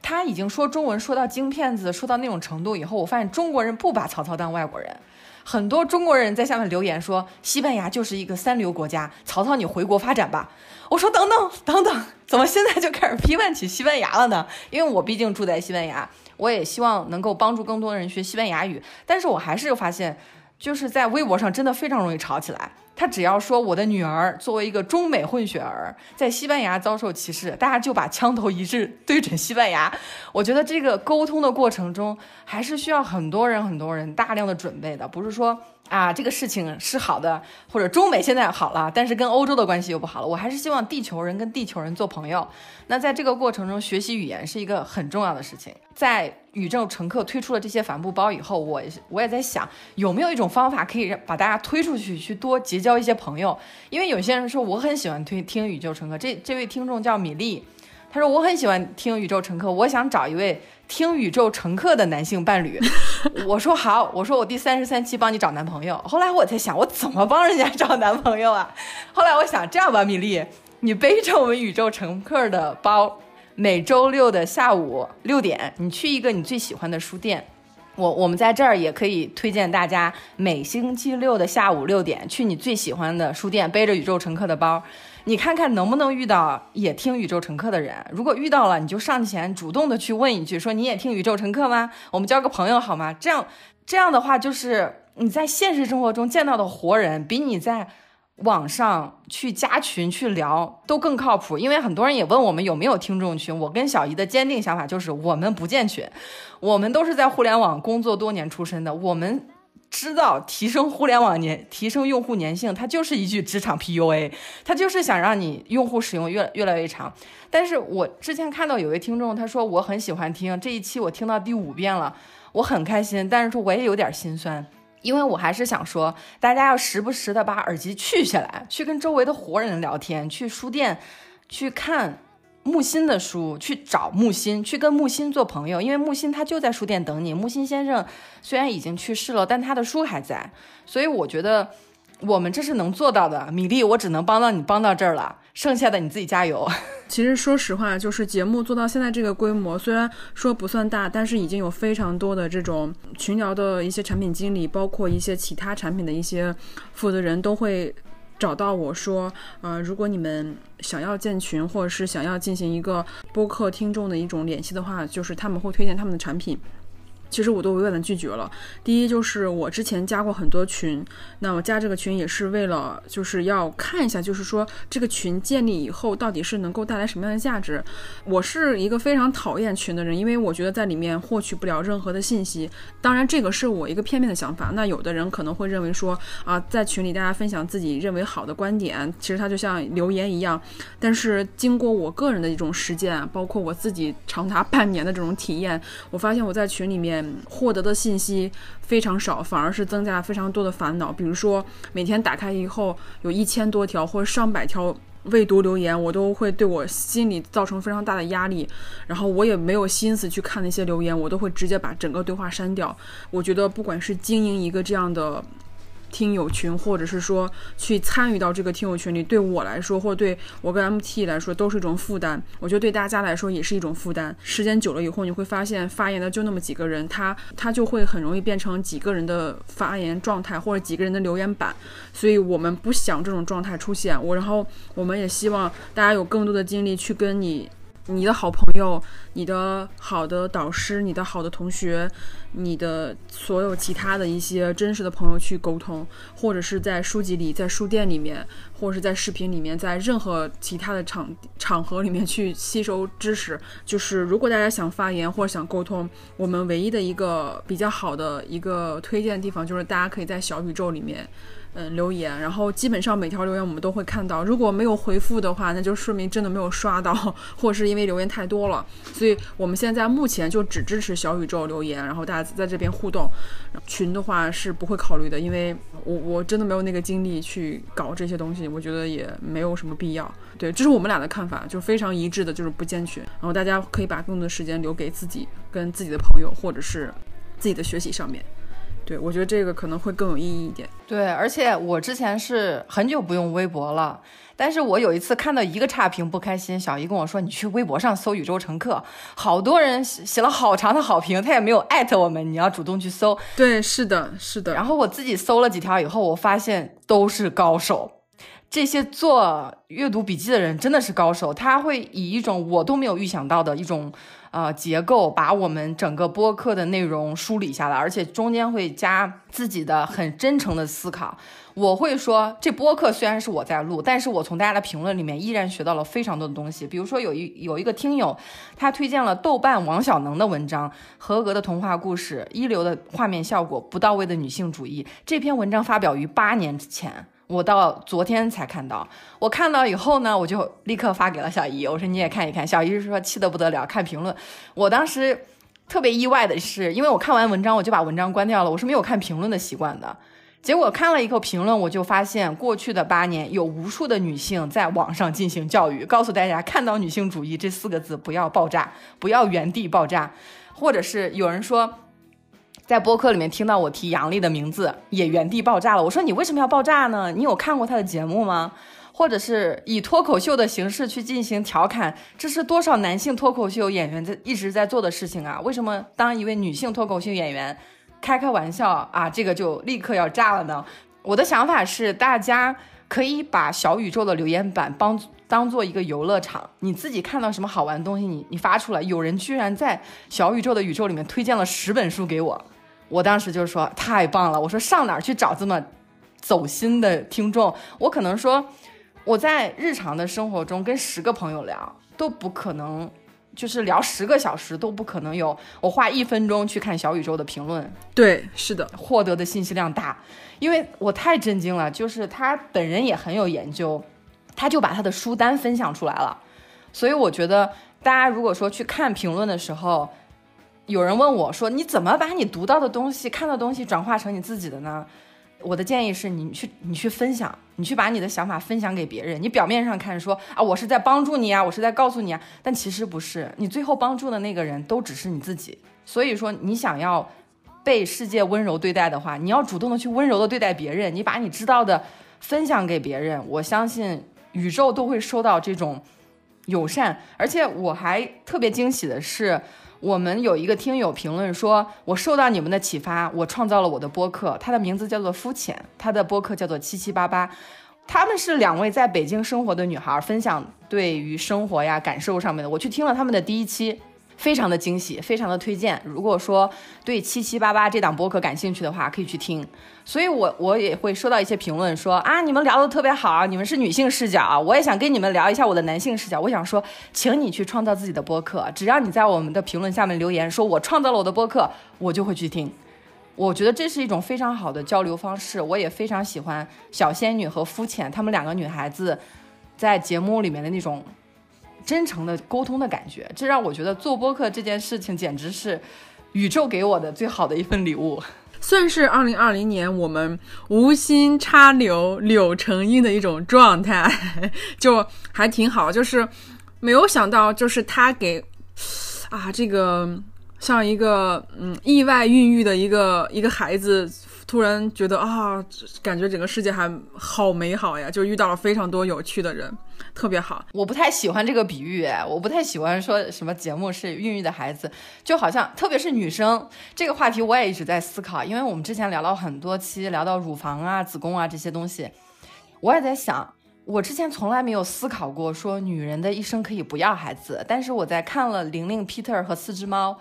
他已经说中文说到京片子，说到那种程度以后，我发现中国人不把曹操当外国人，很多中国人在下面留言说西班牙就是一个三流国家，曹操你回国发展吧。我说等等等等，怎么现在就开始批判起西班牙了呢？因为我毕竟住在西班牙，我也希望能够帮助更多人学西班牙语，但是我还是发现，就是在微博上真的非常容易吵起来。他只要说我的女儿作为一个中美混血儿在西班牙遭受歧视，大家就把枪头一致对准西班牙。我觉得这个沟通的过程中还是需要很多人很多人大量的准备的，不是说。啊，这个事情是好的，或者中美现在好了，但是跟欧洲的关系又不好了。我还是希望地球人跟地球人做朋友。那在这个过程中，学习语言是一个很重要的事情。在宇宙乘客推出了这些帆布包以后，我我也在想，有没有一种方法可以让把大家推出去，去多结交一些朋友？因为有些人说我很喜欢推听宇宙乘客，这这位听众叫米粒，他说我很喜欢听宇宙乘客，我想找一位。听宇宙乘客的男性伴侣，我说好，我说我第三十三期帮你找男朋友。后来我在想，我怎么帮人家找男朋友啊？后来我想这样吧，米粒，你背着我们宇宙乘客的包，每周六的下午六点，你去一个你最喜欢的书店。我我们在这儿也可以推荐大家，每星期六的下午六点，去你最喜欢的书店，背着宇宙乘客的包。你看看能不能遇到也听宇宙乘客的人？如果遇到了，你就上前主动的去问一句，说你也听宇宙乘客吗？我们交个朋友好吗？这样这样的话，就是你在现实生活中见到的活人，比你在网上去加群去聊都更靠谱。因为很多人也问我们有没有听众群，我跟小姨的坚定想法就是我们不建群，我们都是在互联网工作多年出身的，我们。知道提升互联网粘提升用户粘性，它就是一句职场 PUA，它就是想让你用户使用越越来越长。但是我之前看到有位听众他说我很喜欢听这一期，我听到第五遍了，我很开心，但是说我也有点心酸，因为我还是想说，大家要时不时的把耳机取下来，去跟周围的活人聊天，去书店去看。木心的书，去找木心，去跟木心做朋友，因为木心他就在书店等你。木心先生虽然已经去世了，但他的书还在，所以我觉得我们这是能做到的。米粒，我只能帮到你帮到这儿了，剩下的你自己加油。
其实说实话，就是节目做到现在这个规模，虽然说不算大，但是已经有非常多的这种群聊的一些产品经理，包括一些其他产品的一些负责人都会。找到我说，呃，如果你们想要建群，或者是想要进行一个播客听众的一种联系的话，就是他们会推荐他们的产品。其实我都委婉的拒绝了。第一就是我之前加过很多群，那我加这个群也是为了就是要看一下，就是说这个群建立以后到底是能够带来什么样的价值。我是一个非常讨厌群的人，因为我觉得在里面获取不了任何的信息。当然，这个是我一个片面的想法。那有的人可能会认为说啊，在群里大家分享自己认为好的观点，其实它就像留言一样。但是经过我个人的一种实践，包括我自己长达半年的这种体验，我发现我在群里面获得的信息非常少，反而是增加了非常多的烦恼。比如说，每天打开以后有一千多条或上百条未读留言，我都会对我心里造成非常大的压力。然后我也没有心思去看那些留言，我都会直接把整个对话删掉。我觉得，不管是经营一个这样的。听友群，或者是说去参与到这个听友群里，对我来说，或者对我跟 MT 来说，都是一种负担。我觉得对大家来说也是一种负担。时间久了以后，你会发现发言的就那么几个人，他他就会很容易变成几个人的发言状态，或者几个人的留言板。所以我们不想这种状态出现。我然后我们也希望大家有更多的精力去跟你。你的好朋友、你的好的导师、你的好的同学、你的所有其他的一些真实的朋友去沟通，或者是在书籍里、在书店里面，或者是在视频里面，在任何其他的场场合里面去吸收知识。就是如果大家想发言或者想沟通，我们唯一的一个比较好的一个推荐的地方，就是大家可以在小宇宙里面。嗯，留言，然后基本上每条留言我们都会看到。如果没有回复的话，那就说明真的没有刷到，或者是因为留言太多了。所以我们现在目前就只支持小宇宙留言，然后大家在这边互动。群的话是不会考虑的，因为我我真的没有那个精力去搞这些东西，我觉得也没有什么必要。对，这是我们俩的看法，就非常一致的，就是不建群。然后大家可以把更多的时间留给自己跟自己的朋友，或者是自己的学习上面。对，我觉得这个可能会更有意义一点。
对，而且我之前是很久不用微博了，但是我有一次看到一个差评不开心，小姨跟我说：“你去微博上搜宇宙乘客，好多人写了好长的好评，他也没有艾特我们，你要主动去搜。”
对，是的，是的。
然后我自己搜了几条以后，我发现都是高手，这些做阅读笔记的人真的是高手，他会以一种我都没有预想到的一种。呃，结构把我们整个播客的内容梳理下来，而且中间会加自己的很真诚的思考。我会说，这播客虽然是我在录，但是我从大家的评论里面依然学到了非常多的东西。比如说，有一有一个听友，他推荐了豆瓣王小能的文章《合格的童话故事》，一流的画面效果，不到位的女性主义。这篇文章发表于八年之前。我到昨天才看到，我看到以后呢，我就立刻发给了小姨，我说你也看一看。小姨是说气得不得了，看评论。我当时特别意外的是，因为我看完文章我就把文章关掉了，我是没有看评论的习惯的。结果看了一个评论，我就发现过去的八年有无数的女性在网上进行教育，告诉大家看到女性主义这四个字不要爆炸，不要原地爆炸，或者是有人说。在播客里面听到我提杨笠的名字，也原地爆炸了。我说你为什么要爆炸呢？你有看过他的节目吗？或者是以脱口秀的形式去进行调侃，这是多少男性脱口秀演员在一直在做的事情啊？为什么当一位女性脱口秀演员开开玩笑啊，这个就立刻要炸了呢？我的想法是，大家可以把小宇宙的留言板帮当做一个游乐场，你自己看到什么好玩的东西，你你发出来。有人居然在小宇宙的宇宙里面推荐了十本书给我。我当时就说太棒了，我说上哪儿去找这么走心的听众？我可能说我在日常的生活中跟十个朋友聊都不可能，就是聊十个小时都不可能有我花一分钟去看小宇宙的评论。
对，是的，
获得的信息量大，因为我太震惊了，就是他本人也很有研究，他就把他的书单分享出来了。所以我觉得大家如果说去看评论的时候，有人问我说：“你怎么把你读到的东西、看到的东西转化成你自己的呢？”我的建议是你去，你去分享，你去把你的想法分享给别人。你表面上看说啊，我是在帮助你啊，我是在告诉你啊，但其实不是。你最后帮助的那个人都只是你自己。所以说，你想要被世界温柔对待的话，你要主动的去温柔的对待别人。你把你知道的分享给别人，我相信宇宙都会收到这种友善。而且我还特别惊喜的是。我们有一个听友评论说：“我受到你们的启发，我创造了我的播客。他的名字叫做肤浅，他的播客叫做七七八八。他们是两位在北京生活的女孩，分享对于生活呀感受上面的。我去听了他们的第一期，非常的惊喜，非常的推荐。如果说对七七八八这档播客感兴趣的话，可以去听。所以，我我也会收到一些评论说啊，你们聊的特别好，你们是女性视角，我也想跟你们聊一下我的男性视角。我想说，请你去创造自己的播客，只要你在我们的评论下面留言，说我创造了我的播客，我就会去听。我觉得这是一种非常好的交流方式，我也非常喜欢小仙女和肤浅她们两个女孩子在节目里面的那种。真诚的沟通的感觉，这让我觉得做播客这件事情简直是宇宙给我的最好的一份礼物，
算是二零二零年我们无心插柳柳成荫的一种状态，就还挺好。就是没有想到，就是他给啊这个像一个嗯意外孕育的一个一个孩子。突然觉得啊，感觉整个世界还好美好呀！就遇到了非常多有趣的人，特别好。
我不太喜欢这个比喻，我不太喜欢说什么节目是孕育的孩子，就好像特别是女生这个话题，我也一直在思考。因为我们之前聊了很多期，聊到乳房啊、子宫啊这些东西，我也在想，我之前从来没有思考过说女人的一生可以不要孩子。但是我在看了玲玲、Peter 和四只猫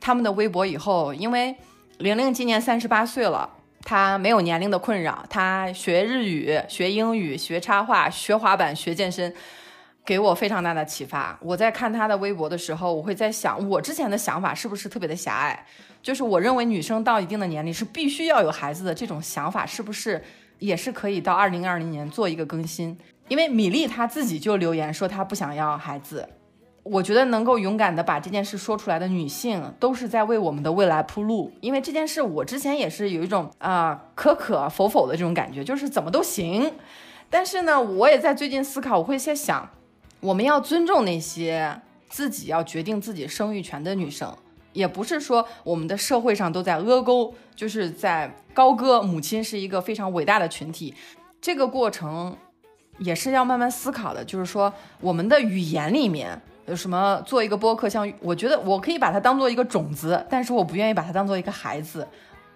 他们的微博以后，因为玲玲今年三十八岁了。他没有年龄的困扰，他学日语、学英语、学插画、学滑板、学健身，给我非常大的启发。我在看他的微博的时候，我会在想，我之前的想法是不是特别的狭隘？就是我认为女生到一定的年龄是必须要有孩子的这种想法，是不是也是可以到二零二零年做一个更新？因为米粒她自己就留言说她不想要孩子。我觉得能够勇敢的把这件事说出来的女性，都是在为我们的未来铺路。因为这件事，我之前也是有一种啊可可否否的这种感觉，就是怎么都行。但是呢，我也在最近思考，我会在想，我们要尊重那些自己要决定自己生育权的女生，也不是说我们的社会上都在阿沟，就是在高歌母亲是一个非常伟大的群体。这个过程也是要慢慢思考的，就是说我们的语言里面。有什么做一个播客？像我觉得我可以把它当做一个种子，但是我不愿意把它当做一个孩子。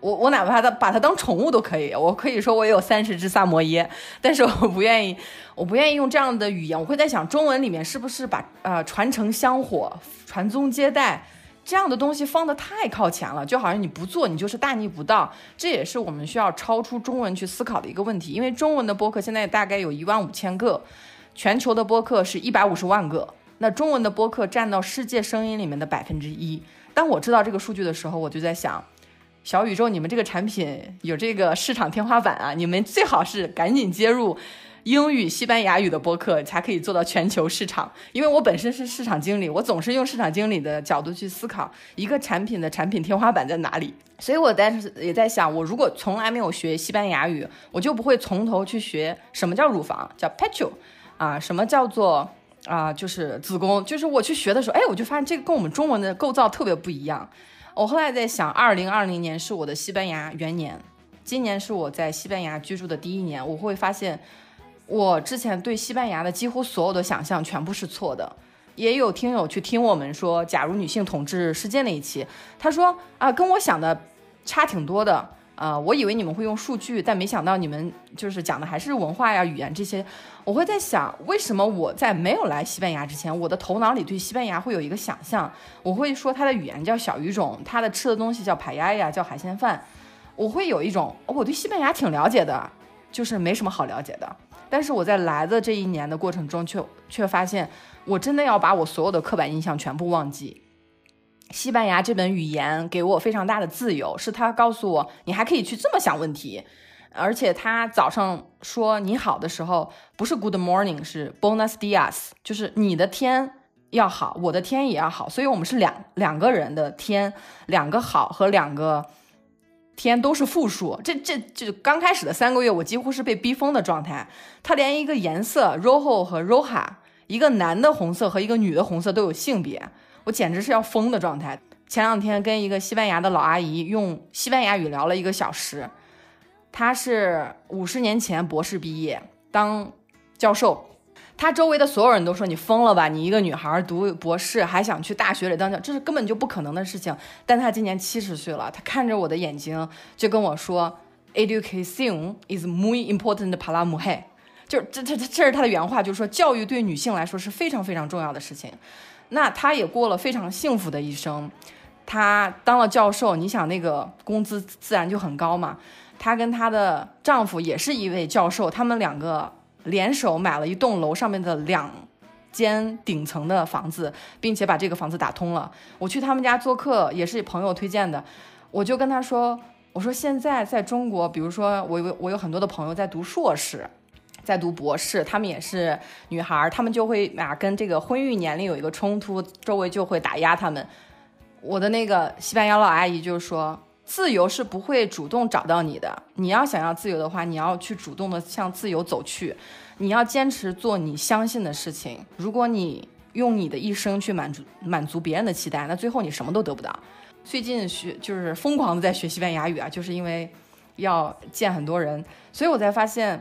我我哪怕它把它当宠物都可以。我可以说我有三十只萨摩耶，但是我不愿意，我不愿意用这样的语言。我会在想，中文里面是不是把呃传承香火、传宗接代这样的东西放得太靠前了？就好像你不做，你就是大逆不道。这也是我们需要超出中文去思考的一个问题。因为中文的播客现在大概有一万五千个，全球的播客是一百五十万个。那中文的播客占到世界声音里面的百分之一。当我知道这个数据的时候，我就在想，小宇宙，你们这个产品有这个市场天花板啊！你们最好是赶紧接入英语、西班牙语的播客，才可以做到全球市场。因为我本身是市场经理，我总是用市场经理的角度去思考一个产品的产品天花板在哪里。所以我当时也在想，我如果从来没有学西班牙语，我就不会从头去学什么叫乳房，叫 pecho，啊，什么叫做。啊，就是子宫，就是我去学的时候，哎，我就发现这个跟我们中文的构造特别不一样。我后来在想，二零二零年是我的西班牙元年，今年是我在西班牙居住的第一年，我会发现我之前对西班牙的几乎所有的想象全部是错的。也有听友去听我们说，假如女性统治世界那一期，他说啊，跟我想的差挺多的。啊，我以为你们会用数据，但没想到你们就是讲的还是文化呀、语言这些。我会在想，为什么我在没有来西班牙之前，我的头脑里对西班牙会有一个想象？我会说它的语言叫小语种，它的吃的东西叫排鸭呀，叫海鲜饭。我会有一种我对西班牙挺了解的，就是没什么好了解的。但是我在来的这一年的过程中，却却发现，我真的要把我所有的刻板印象全部忘记。西班牙这本语言给我非常大的自由，是他告诉我你还可以去这么想问题，而且他早上说你好的时候不是 Good morning，是 Buenos dias，就是你的天要好，我的天也要好，所以我们是两两个人的天，两个好和两个天都是复数。这这这刚开始的三个月，我几乎是被逼疯的状态。他连一个颜色 rojo 和 roja，一个男的红色和一个女的红色都有性别。我简直是要疯的状态。前两天跟一个西班牙的老阿姨用西班牙语聊了一个小时，她是五十年前博士毕业当教授，她周围的所有人都说你疯了吧，你一个女孩读博士还想去大学里当教，这是根本就不可能的事情。但她今年七十岁了，她看着我的眼睛就跟我说，Education is muy important para mujer，就是这这这这是她的原话，就是说教育对女性来说是非常非常重要的事情。那他也过了非常幸福的一生。她当了教授，你想那个工资自然就很高嘛。她跟她的丈夫也是一位教授，他们两个联手买了一栋楼上面的两间顶层的房子，并且把这个房子打通了。我去他们家做客，也是朋友推荐的。我就跟他说：“我说现在在中国，比如说我有我有很多的朋友在读硕士，在读博士，他们也是女孩，他们就会啊跟这个婚育年龄有一个冲突，周围就会打压他们。”我的那个西班牙老阿姨就说：“自由是不会主动找到你的。你要想要自由的话，你要去主动的向自由走去。你要坚持做你相信的事情。如果你用你的一生去满足满足别人的期待，那最后你什么都得不到。最近学就是疯狂的在学西班牙语啊，就是因为要见很多人，所以我才发现。”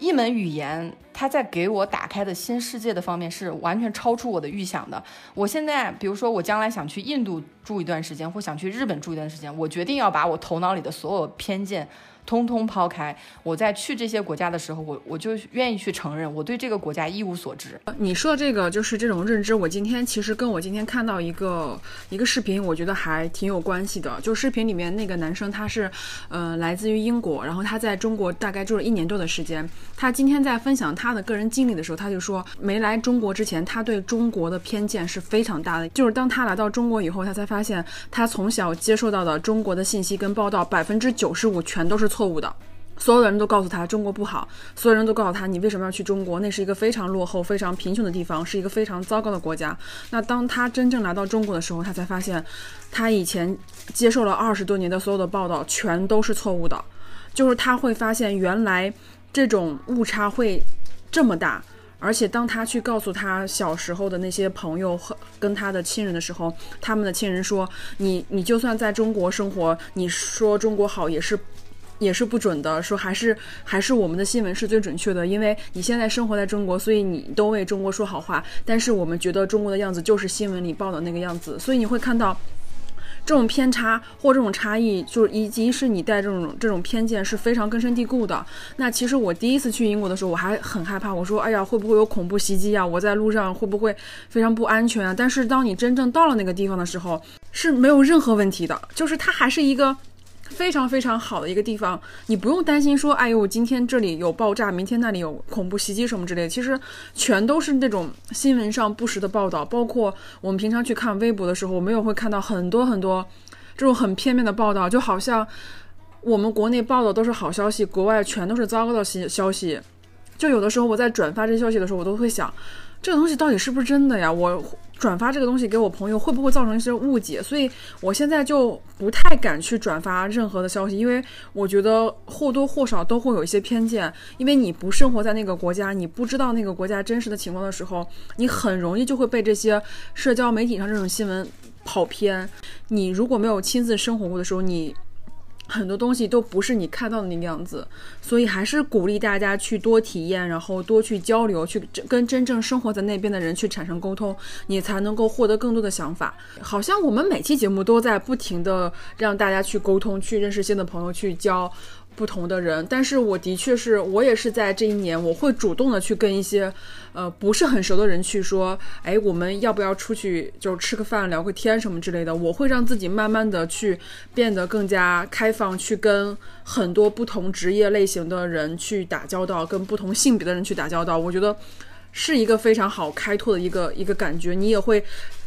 一门语言，它在给我打开的新世界的方面是完全超出我的预想的。我现在，比如说我将来想去印度住一段时间，或想去日本住一段时间，我决定要把我头脑里的所有偏见。通通抛开，我在去这些国家的时候，我我就愿意去承认，我对这个国家一无所知。
你说的这个就是这种认知，我今天其实跟我今天看到一个一个视频，我觉得还挺有关系的。就视频里面那个男生，他是，呃，来自于英国，然后他在中国大概住了一年多的时间。他今天在分享他的个人经历的时候，他就说，没来中国之前，他对中国的偏见是非常大的。就是当他来到中国以后，他才发现，他从小接受到的中国的信息跟报道，百分之九十五全都是错。误的，所有的人都告诉他中国不好，所有人都告诉他你为什么要去中国？那是一个非常落后、非常贫穷的地方，是一个非常糟糕的国家。那当他真正来到中国的时候，他才发现，他以前接受了二十多年的所有的报道全都是错误的，就是他会发现原来这种误差会这么大。而且当他去告诉他小时候的那些朋友和跟他的亲人的时候，他们的亲人说：“你你就算在中国生活，你说中国好也是。”也是不准的，说还是还是我们的新闻是最准确的，因为你现在生活在中国，所以你都为中国说好话。但是我们觉得中国的样子就是新闻里报的那个样子，所以你会看到这种偏差或这种差异，就是以及是你带这种这种偏见是非常根深蒂固的。那其实我第一次去英国的时候，我还很害怕，我说哎呀会不会有恐怖袭击啊？我在路上会不会非常不安全啊？但是当你真正到了那个地方的时候，是没有任何问题的，就是它还是一个。非常非常好的一个地方，你不用担心说，哎呦，今天这里有爆炸，明天那里有恐怖袭击什么之类的。其实全都是那种新闻上不实的报道，包括我们平常去看微博的时候，我们也会看到很多很多这种很片面的报道，就好像我们国内报的都是好消息，国外全都是糟糕的消消息。就有的时候我在转发这消息的时候，我都会想，这个东西到底是不是真的呀？我。转发这个东西给我朋友会不会造成一些误解？所以我现在就不太敢去转发任何的消息，因为我觉得或多或少都会有一些偏见。因为你不生活在那个国家，你不知道那个国家真实的情况的时候，你很容易就会被这些社交媒体上这种新闻跑偏。你如果没有亲自生活过的时候，你。很多东西都不是你看到的那个样子，所以还是鼓励大家去多体验，然后多去交流，去跟真正生活在那边的人去产生沟通，你才能够获得更多的想法。好像我们每期节目都在不停的让大家去沟通，去认识新的朋友，去交。不同的人，但是我的确是我也是在这一年，我会主动的去跟一些，呃，不是很熟的人去说，哎，我们要不要出去，就是吃个饭，聊个天什么之类的。我会让自己慢慢的去变得更加开放，去跟很多不同职业类型的人去打交道，跟不同性别的人去打交道。我觉得是一个非常好开拓的一个一个感觉。你也会，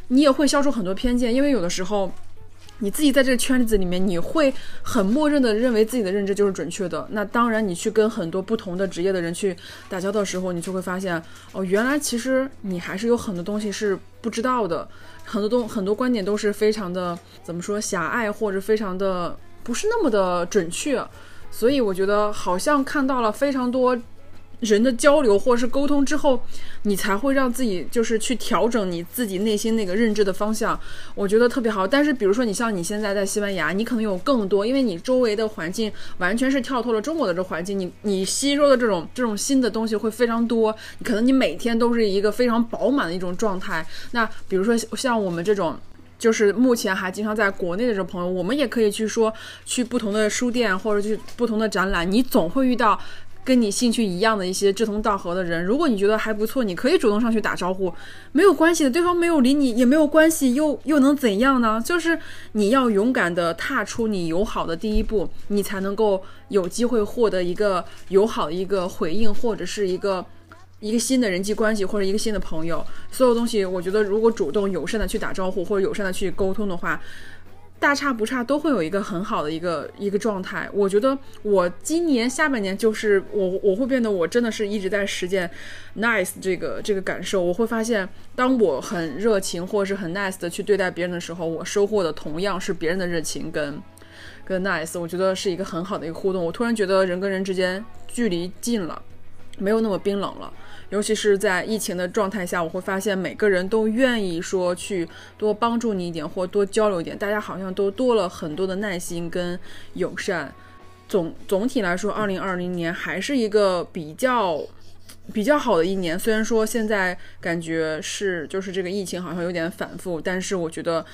你也会消除很多偏见，因为有的时候。你自己在这个圈子里面，你会很默认的认为自己的认知就是准确的。那当然，你去跟很多不同的职业的人去打交道的时候，你就会发现，哦，原来其实你还是有很多东西是不知道的，很多东很多观点都是非常的怎么说狭隘，或者非常的不是那么的准确。所以我觉得好像看到了非常多。人的交流或是沟通之后，你才会让自己就是去调整你自己内心那个认知的方向，我觉得特别好。但是比如说你像你现在在西班牙，你可能有更多，因为你周围的环境完全是跳脱了中国的这环境，你你吸收的这种这种新的东西会非常多，可能你每天都是一个非常饱满的一种状态。那比如说像我们这种，就是目前还经常在国内的这朋友，我们也可以去说去不同的书店或者去不同的展览，你总会遇到。跟你兴趣一样的一些志同道合的人。如果你觉得还不错，你可以主动上去打招呼，没有关系的，对方没有理你也没有关系，又又能怎样呢？就是你要勇敢的踏出你友好的第一步，你才能够有机会获得一个友好的一个回应，或者是一个。一个新的人际关系或者一个新的朋友，所有东西，我觉得如果主动友善的去打招呼或者友善的去沟通的话，大差不差都会有一个很好的一个一个状态。我觉得我今年下半年就是我我会变得我真的是一直在实践 nice 这个这个感受。我会发现，当我很热情或者是很 nice 的去对待别人的时候，我收获的同样是别人的热情跟跟 nice。我觉得是一个很好的一个互动。我突然觉得人跟人之间距离近了，没有那么冰冷了。尤其是在疫情的状态下，我会发现每个人都愿意说去多帮助你一点，或多交流一点。大家好像都多了很多的耐心跟友善。总总体来说，二零二零年还是一个比较比较好的一年。虽然说现在感觉是就是这个疫情好像有点反复，但是我觉得。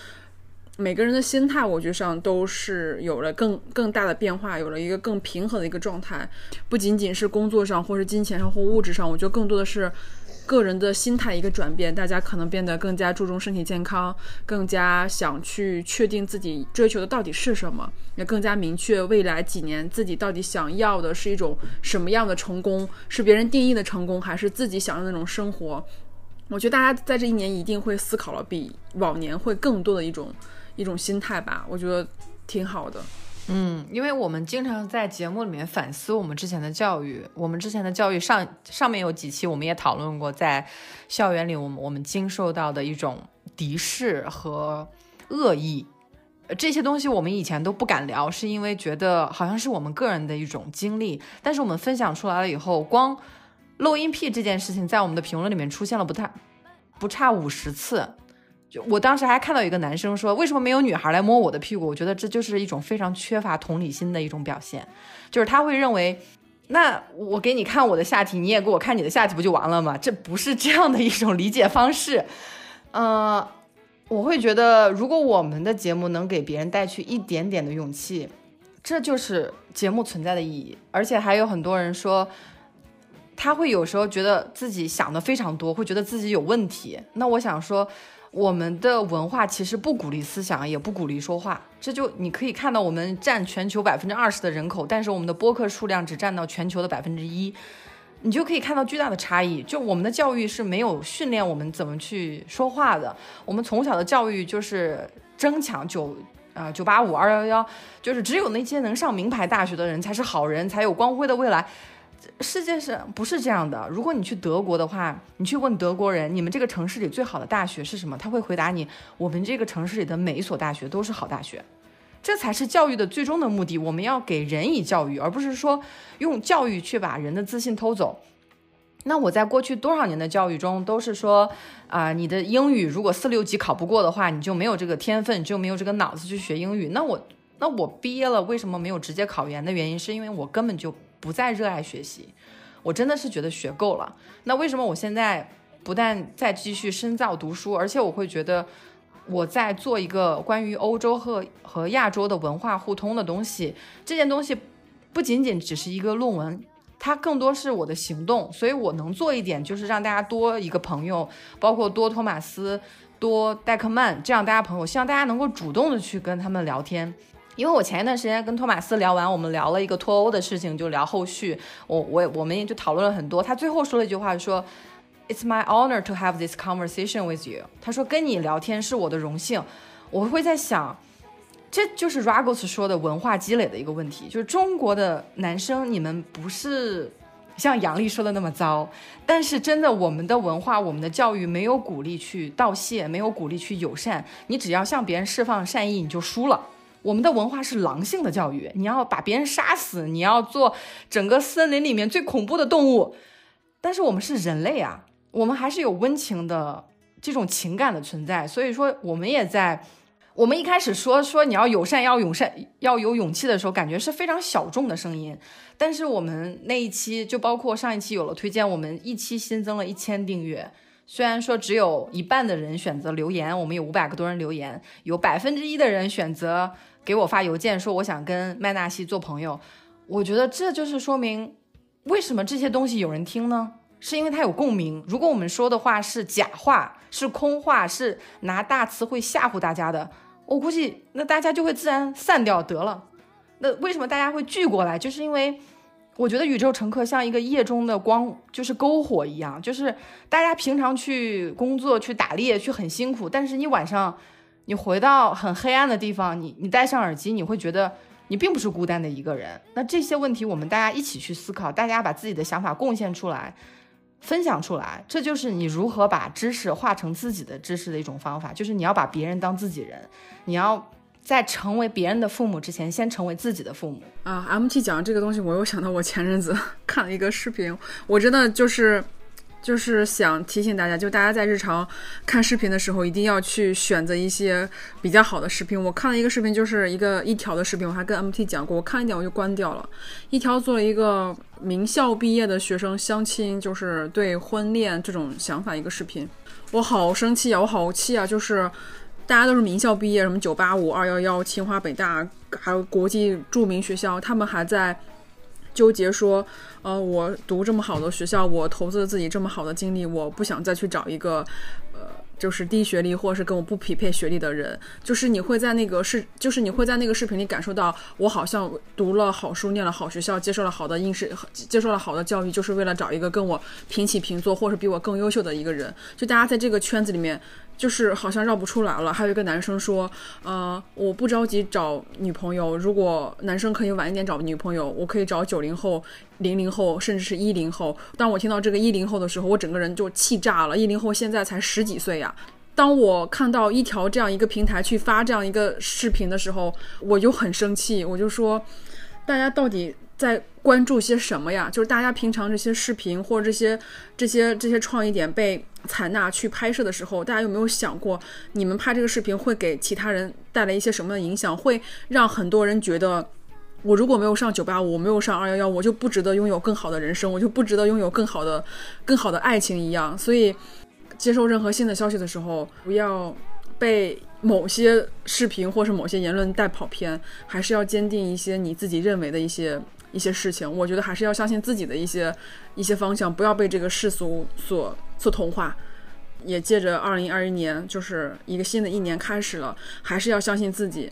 每个人的心态，我觉得上都是有了更更大的变化，有了一个更平和的一个状态。不仅仅是工作上，或是金钱上，或物质上，我觉得更多的是个人的心态一个转变。大家可能变得更加注重身体健康，更加想去确定自己追求的到底是什么，也更加明确未来几年自己到底想要的是一种什么样的成功，是别人定义的成功，还是自己想要的那种生活。我觉得大家在这一年一定会思考了比往年会更多的一种。一种心态吧，我觉得挺好的。
嗯，因为我们经常在节目里面反思我们之前的教育，我们之前的教育上上面有几期我们也讨论过，在校园里我们我们经受到的一种敌视和恶意，这些东西我们以前都不敢聊，是因为觉得好像是我们个人的一种经历。但是我们分享出来了以后，光漏音癖这件事情在我们的评论里面出现了不太不差五十次。就我当时还看到一个男生说，为什么没有女孩来摸我的屁股？我觉得这就是一种非常缺乏同理心的一种表现，就是他会认为，那我给你看我的下体，你也给我看你的下体，不就完了吗？这不是这样的一种理解方式。嗯，我会觉得，如果我们的节目能给别人带去一点点的勇气，这就是节目存在的意义。而且还有很多人说，他会有时候觉得自己想的非常多，会觉得自己有问题。那我想说。我们的文化其实不鼓励思想，也不鼓励说话。这就你可以看到，我们占全球百分之二十的人口，但是我们的播客数量只占到全球的百分之一，你就可以看到巨大的差异。就我们的教育是没有训练我们怎么去说话的，我们从小的教育就是争抢九啊九八五二幺幺，就是只有那些能上名牌大学的人才是好人，才有光辉的未来。世界上不是这样的。如果你去德国的话，你去问德国人，你们这个城市里最好的大学是什么？他会回答你，我们这个城市里的每一所大学都是好大学。这才是教育的最终的目的。我们要给人以教育，而不是说用教育去把人的自信偷走。那我在过去多少年的教育中，都是说啊，你的英语如果四六级考不过的话，你就没有这个天分，就没有这个脑子去学英语。那我那我毕业了，为什么没有直接考研的原因，是因为我根本就。不再热爱学习，我真的是觉得学够了。那为什么我现在不但在继续深造读书，而且我会觉得我在做一个关于欧洲和和亚洲的文化互通的东西？这件东西不仅仅只是一个论文，它更多是我的行动。所以我能做一点，就是让大家多一个朋友，包括多托马斯、多戴克曼这样大家朋友，希望大家能够主动的去跟他们聊天。因为我前一段时间跟托马斯聊完，我们聊了一个脱欧的事情，就聊后续。我我我们也就讨论了很多。他最后说了一句话，说：“It's my honor to have this conversation with you。”他说跟你聊天是我的荣幸。我会在想，这就是 Ragos 说的文化积累的一个问题，就是中国的男生，你们不是像杨丽说的那么糟，但是真的我们的文化、我们的教育没有鼓励去道谢，没有鼓励去友善。你只要向别人释放善意，你就输了。我们的文化是狼性的教育，你要把别人杀死，你要做整个森林里面最恐怖的动物。但是我们是人类啊，我们还是有温情的这种情感的存在。所以说，我们也在我们一开始说说你要友善，要勇善，要有勇气的时候，感觉是非常小众的声音。但是我们那一期，就包括上一期有了推荐，我们一期新增了一千订阅。虽然说只有一半的人选择留言，我们有五百个多人留言，有百分之一的人选择。给我发邮件说我想跟麦纳西做朋友，我觉得这就是说明为什么这些东西有人听呢？是因为它有共鸣。如果我们说的话是假话、是空话、是拿大词汇吓唬大家的，我估计那大家就会自然散掉得了。那为什么大家会聚过来？就是因为我觉得宇宙乘客像一个夜中的光，就是篝火一样，就是大家平常去工作、去打猎、去很辛苦，但是你晚上你回到很黑暗的地方，你你戴上耳机，你会觉得。你并不是孤单的一个人，那这些问题我们大家一起去思考，大家把自己的想法贡献出来，分享出来，这就是你如何把知识化成自己的知识的一种方法。就是你要把别人当自己人，你要在成为别人的父母之前，先成为自己的父母
啊。MT 讲这个东西，我又想到我前阵子 看了一个视频，我真的就是。就是想提醒大家，就大家在日常看视频的时候，一定要去选择一些比较好的视频。我看了一个视频，就是一个一条的视频，我还跟 MT 讲过，我看一点我就关掉了。一条做了一个名校毕业的学生相亲，就是对婚恋这种想法一个视频，我好生气啊，我好气啊！就是大家都是名校毕业，什么九八五、二幺幺、清华、北大，还有国际著名学校，他们还在。纠结说，呃，我读这么好的学校，我投资了自己这么好的精力，我不想再去找一个，呃，就是低学历或者是跟我不匹配学历的人。就是你会在那个视，就是你会在那个视频里感受到，我好像读了好书，念了好学校，接受了好的应试，接受了好的教育，就是为了找一个跟我平起平坐，或者比我更优秀的一个人。就大家在这个圈子里面。就是好像绕不出来了。还有一个男生说：“呃，我不着急找女朋友。如果男生可以晚一点找女朋友，我可以找九零后、零零后，甚至是一零后。”当我听到这个一零后的时候，我整个人就气炸了。一零后现在才十几岁呀！当我看到一条这样一个平台去发这样一个视频的时候，我就很生气。我就说，大家到底？在关注些什么呀？就是大家平常这些视频或者这些、这些、这些创意点被采纳去拍摄的时候，大家有没有想过，你们拍这个视频会给其他人带来一些什么的影响？会让很多人觉得，我如果没有上九八五，我没有上二幺幺，我就不值得拥有更好的人生，我就不值得拥有更好的、更好的爱情一样。所以，接受任何新的消息的时候，不要被某些视频或是某些言论带跑偏，还是要坚定一些你自己认为的一些。一些事情，我觉得还是要相信自己的一些一些方向，不要被这个世俗所做童话。也借着二零二一年，就是一个新的一年开始了，还是要相信自己，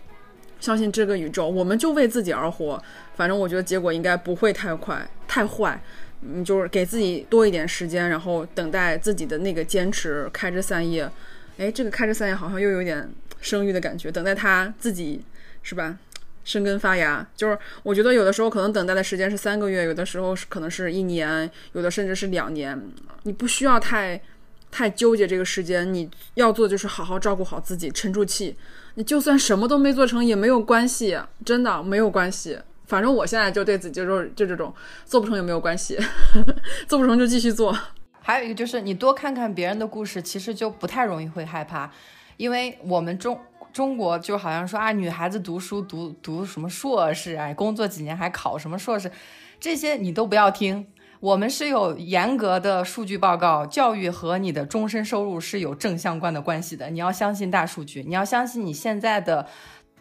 相信这个宇宙，我们就为自己而活。反正我觉得结果应该不会太快太坏，嗯，就是给自己多一点时间，然后等待自己的那个坚持开枝散叶。哎，这个开枝散叶好像又有点生育的感觉，等待它自己，是吧？生根发芽，就是我觉得有的时候可能等待的时间是三个月，有的时候可能是一年，有的甚至是两年。你不需要太太纠结这个时间，你要做就是好好照顾好自己，沉住气。你就算什么都没做成也没有关系，真的没有关系。反正我现在就对自己就是就这种，做不成也没有关系，做不成就继续做。
还有一个就是你多看看别人的故事，其实就不太容易会害怕，因为我们中。中国就好像说啊，女孩子读书读读什么硕士啊，工作几年还考什么硕士，这些你都不要听。我们是有严格的数据报告，教育和你的终身收入是有正相关的关系的。你要相信大数据，你要相信你现在的，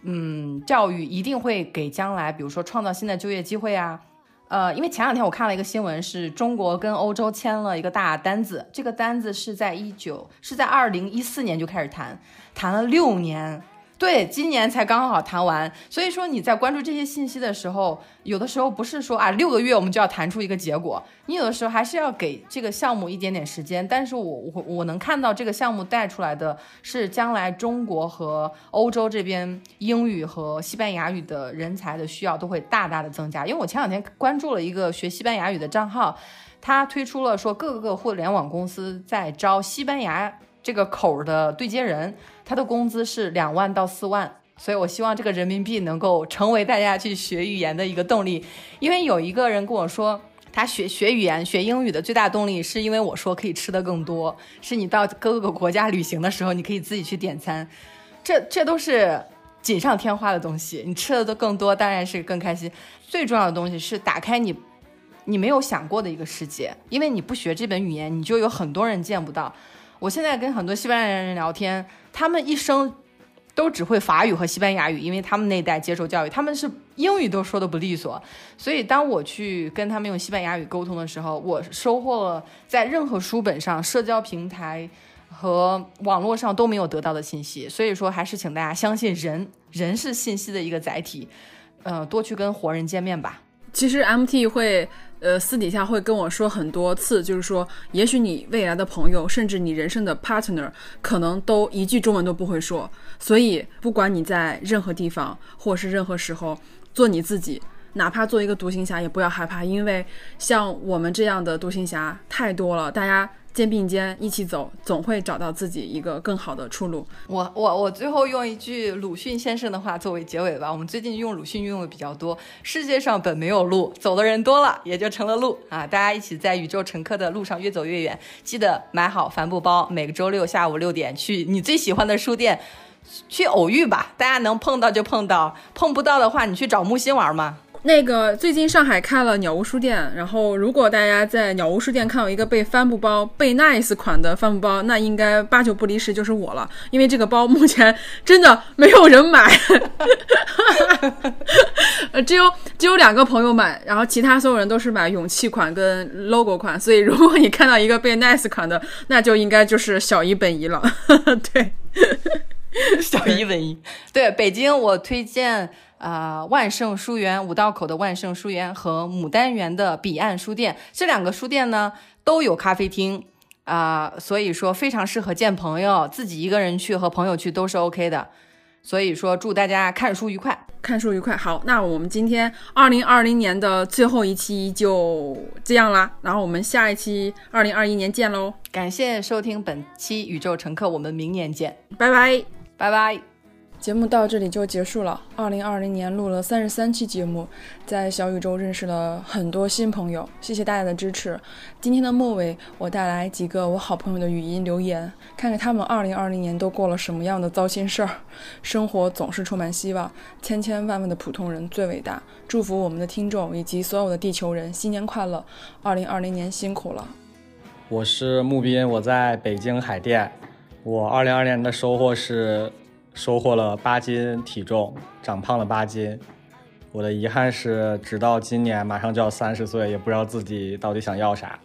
嗯，教育一定会给将来，比如说创造新的就业机会啊。呃，因为前两天我看了一个新闻，是中国跟欧洲签了一个大单子，这个单子是在一九是在二零一四年就开始谈，谈了六年。对，今年才刚好谈完，所以说你在关注这些信息的时候，有的时候不是说啊六个月我们就要谈出一个结果，你有的时候还是要给这个项目一点点时间。但是我我我能看到这个项目带出来的是将来中国和欧洲这边英语和西班牙语的人才的需要都会大大的增加。因为我前两天关注了一个学西班牙语的账号，他推出了说各个互联网公司在招西班牙。这个口的对接人，他的工资是两万到四万，所以我希望这个人民币能够成为大家去学语言的一个动力。因为有一个人跟我说，他学学语言、学英语的最大动力是因为我说可以吃的更多，是你到各个国家旅行的时候，你可以自己去点餐，这这都是锦上添花的东西。你吃的都更多，当然是更开心。最重要的东西是打开你你没有想过的一个世界，因为你不学这本语言，你就有很多人见不到。我现在跟很多西班牙人聊天，他们一生都只会法语和西班牙语，因为他们那代接受教育，他们是英语都说的不利索。所以当我去跟他们用西班牙语沟通的时候，我收获了在任何书本上、社交平台和网络上都没有得到的信息。所以说，还是请大家相信人，人是信息的一个载体，呃，多去跟活人见面吧。
其实 MT 会，呃，私底下会跟我说很多次，就是说，也许你未来的朋友，甚至你人生的 partner，可能都一句中文都不会说。所以，不管你在任何地方，或是任何时候，做你自己，哪怕做一个独行侠，也不要害怕，因为像我们这样的独行侠太多了，大家。肩并肩一起走，总会找到自己一个更好的出路。
我我我最后用一句鲁迅先生的话作为结尾吧。我们最近用鲁迅用的比较多。世界上本没有路，走的人多了，也就成了路啊！大家一起在宇宙乘客的路上越走越远。记得买好帆布包，每个周六下午六点去你最喜欢的书店去偶遇吧。大家能碰到就碰到，碰不到的话，你去找木心玩嘛。
那个最近上海开了鸟屋书店，然后如果大家在鸟屋书店看到一个背帆布包、背 Nice 款的帆布包，那应该八九不离十就是我了，因为这个包目前真的没有人买，呃，只有只有两个朋友买，然后其他所有人都是买勇气款跟 logo 款，所以如果你看到一个背 Nice 款的，那就应该就是小姨本姨了，对，
小姨本姨，对，北京我推荐。啊，万盛书园五道口的万盛书园和牡丹园的彼岸书店，这两个书店呢都有咖啡厅啊，所以说非常适合见朋友，自己一个人去和朋友去都是 OK 的。所以说祝大家看书愉快，
看书愉快。好，那我们今天二零二零年的最后一期就这样啦，然后我们下一期二零二一年见喽。
感谢收听本期宇宙乘客，我们明年见，
拜拜，
拜拜。
节目到这里就结束了。二零二零年录了三十三期节目，在小宇宙认识了很多新朋友，谢谢大家的支持。今天的末尾，我带来几个我好朋友的语音留言，看看他们二零二零年都过了什么样的糟心事儿。生活总是充满希望，千千万万的普通人最伟大。祝福我们的听众以及所有的地球人新年快乐！二零二零年辛苦了。
我是木斌，我在北京海淀。我二零二零年的收获是。收获了八斤体重，长胖了八斤。我的遗憾是，直到今年马上就要三十岁，也不知道自己到底想要啥。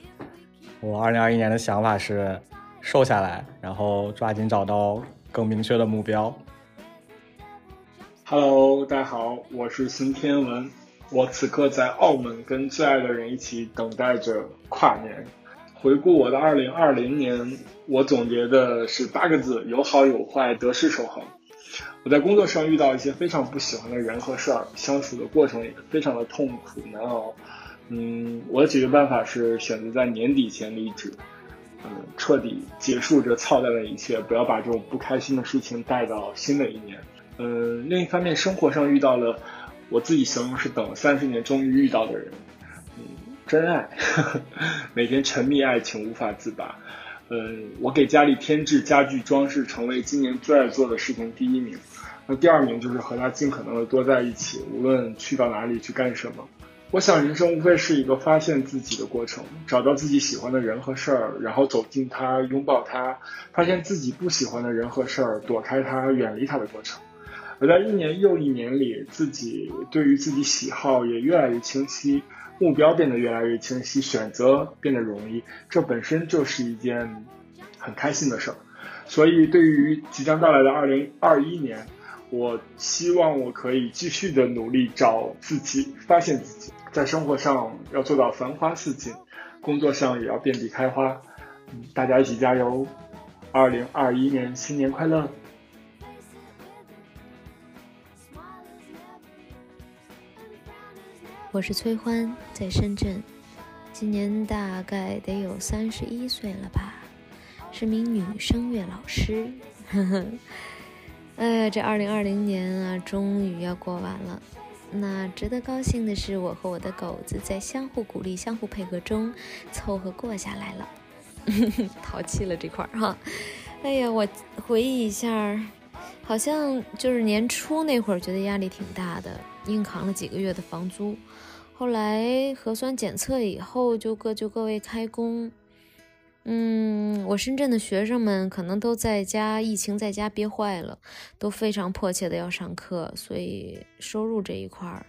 我二零二一年的想法是瘦下来，然后抓紧找到更明确的目标。
Hello，大家好，我是孙天文。我此刻在澳门，跟最爱的人一起等待着跨年。回顾我的二零二零年，我总结的是八个字：有好有坏，得失守恒。我在工作上遇到一些非常不喜欢的人和事儿，相处的过程也非常的痛苦难熬。嗯，我的解决办法是选择在年底前离职，嗯，彻底结束这操蛋的一切，不要把这种不开心的事情带到新的一年。嗯，另一方面，生活上遇到了我自己形容是等了三十年终于遇到的人，嗯，真爱，每天沉迷爱情无法自拔。呃，我给家里添置家具装饰，成为今年最爱做的事情第一名。那第二名就是和他尽可能的多在一起，无论去到哪里去干什么。我想人生无非是一个发现自己的过程，找到自己喜欢的人和事儿，然后走进他，拥抱他，发现自己不喜欢的人和事儿，躲开他，远离他的过程。而在一年又一年里，自己对于自己喜好也越来越清晰。目标变得越来越清晰，选择变得容易，这本身就是一件很开心的事儿。所以，对于即将到来的二零二一年，我希望我可以继续的努力找自己，发现自己，在生活上要做到繁花似锦，工作上也要遍地开花。嗯大家一起加油！二零二一年新年快乐！
我是崔欢，在深圳，今年大概得有三十一岁了吧，是名女声乐老师。哎 呀，这二零二零年啊，终于要过完了。那值得高兴的是，我和我的狗子在相互鼓励、相互配合中，凑合过下来了。淘气了这块儿哈。哎呀，我回忆一下，好像就是年初那会儿，觉得压力挺大的。硬扛了几个月的房租，后来核酸检测以后就各就各位开工，嗯，我深圳的学生们可能都在家，疫情在家憋坏了，都非常迫切的要上课，所以收入这一块儿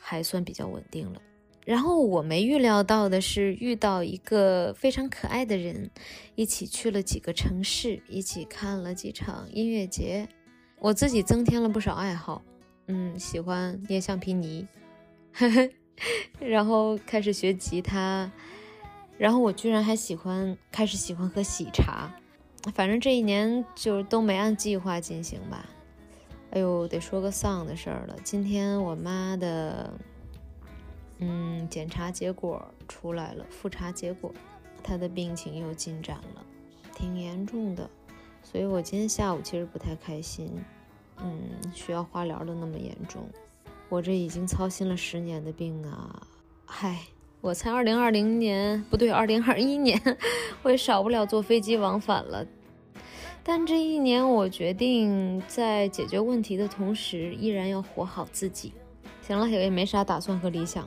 还算比较稳定了。然后我没预料到的是，遇到一个非常可爱的人，一起去了几个城市，一起看了几场音乐节，我自己增添了不少爱好。嗯，喜欢捏橡皮泥，然后开始学吉他。然后我居然还喜欢开始喜欢喝喜茶，反正这一年就都没按计划进行吧。哎呦，得说个丧的事儿了。今天我妈的，嗯，检查结果出来了，复查结果，她的病情又进展了，挺严重的。所以我今天下午其实不太开心，嗯，需要化疗的那么严重，我这已经操心了十年的病啊，嗨。我猜二零二零年不对，二零二一年我也少不了坐飞机往返了。但这一年，我决定在解决问题的同时，依然要活好自己。行了，也没啥打算和理想，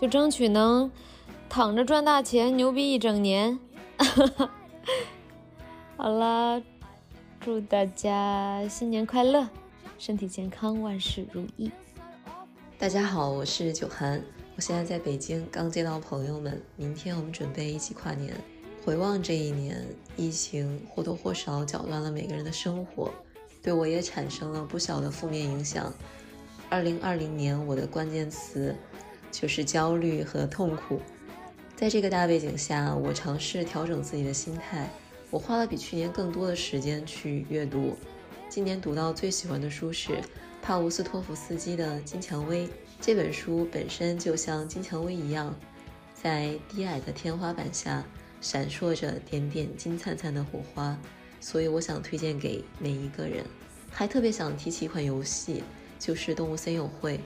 就争取能躺着赚大钱，牛逼一整年。好了，祝大家新年快乐，身体健康，万事如意。
大家好，我是九涵。我现在在北京，刚见到朋友们。明天我们准备一起跨年。回望这一年，疫情或多或少搅乱了每个人的生活，对我也产生了不小的负面影响。二零二零年，我的关键词就是焦虑和痛苦。在这个大背景下，我尝试调整自己的心态。我花了比去年更多的时间去阅读。今年读到最喜欢的书是帕乌斯托夫斯基的《金蔷薇》。这本书本身就像金蔷薇一样，在低矮的天花板下闪烁着点点金灿灿的火花，所以我想推荐给每一个人。还特别想提起一款游戏，就是《动物森友会》，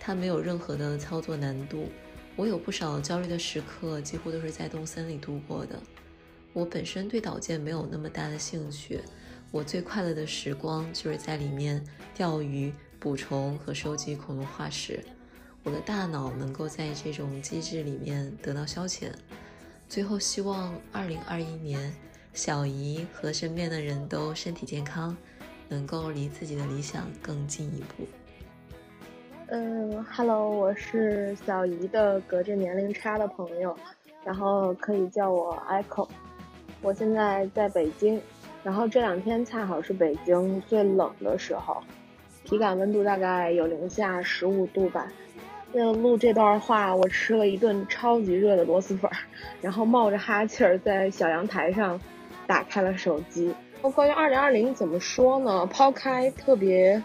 它没有任何的操作难度。我有不少焦虑的时刻，几乎都是在动森里度过的。我本身对岛建没有那么大的兴趣，我最快乐的时光就是在里面钓鱼、捕虫和收集恐龙化石。我的大脑能够在这种机制里面得到消遣。最后，希望二零二一年，小姨和身边的人都身体健康，能够离自己的理想更进一步。
嗯，Hello，我是小姨的隔着年龄差的朋友，然后可以叫我 Echo。我现在在北京，然后这两天恰好是北京最冷的时候，体感温度大概有零下十五度吧。为了录这段话，我吃了一顿超级热的螺蛳粉，然后冒着哈气儿在小阳台上打开了手机。关于二零二零怎么说呢？抛开特别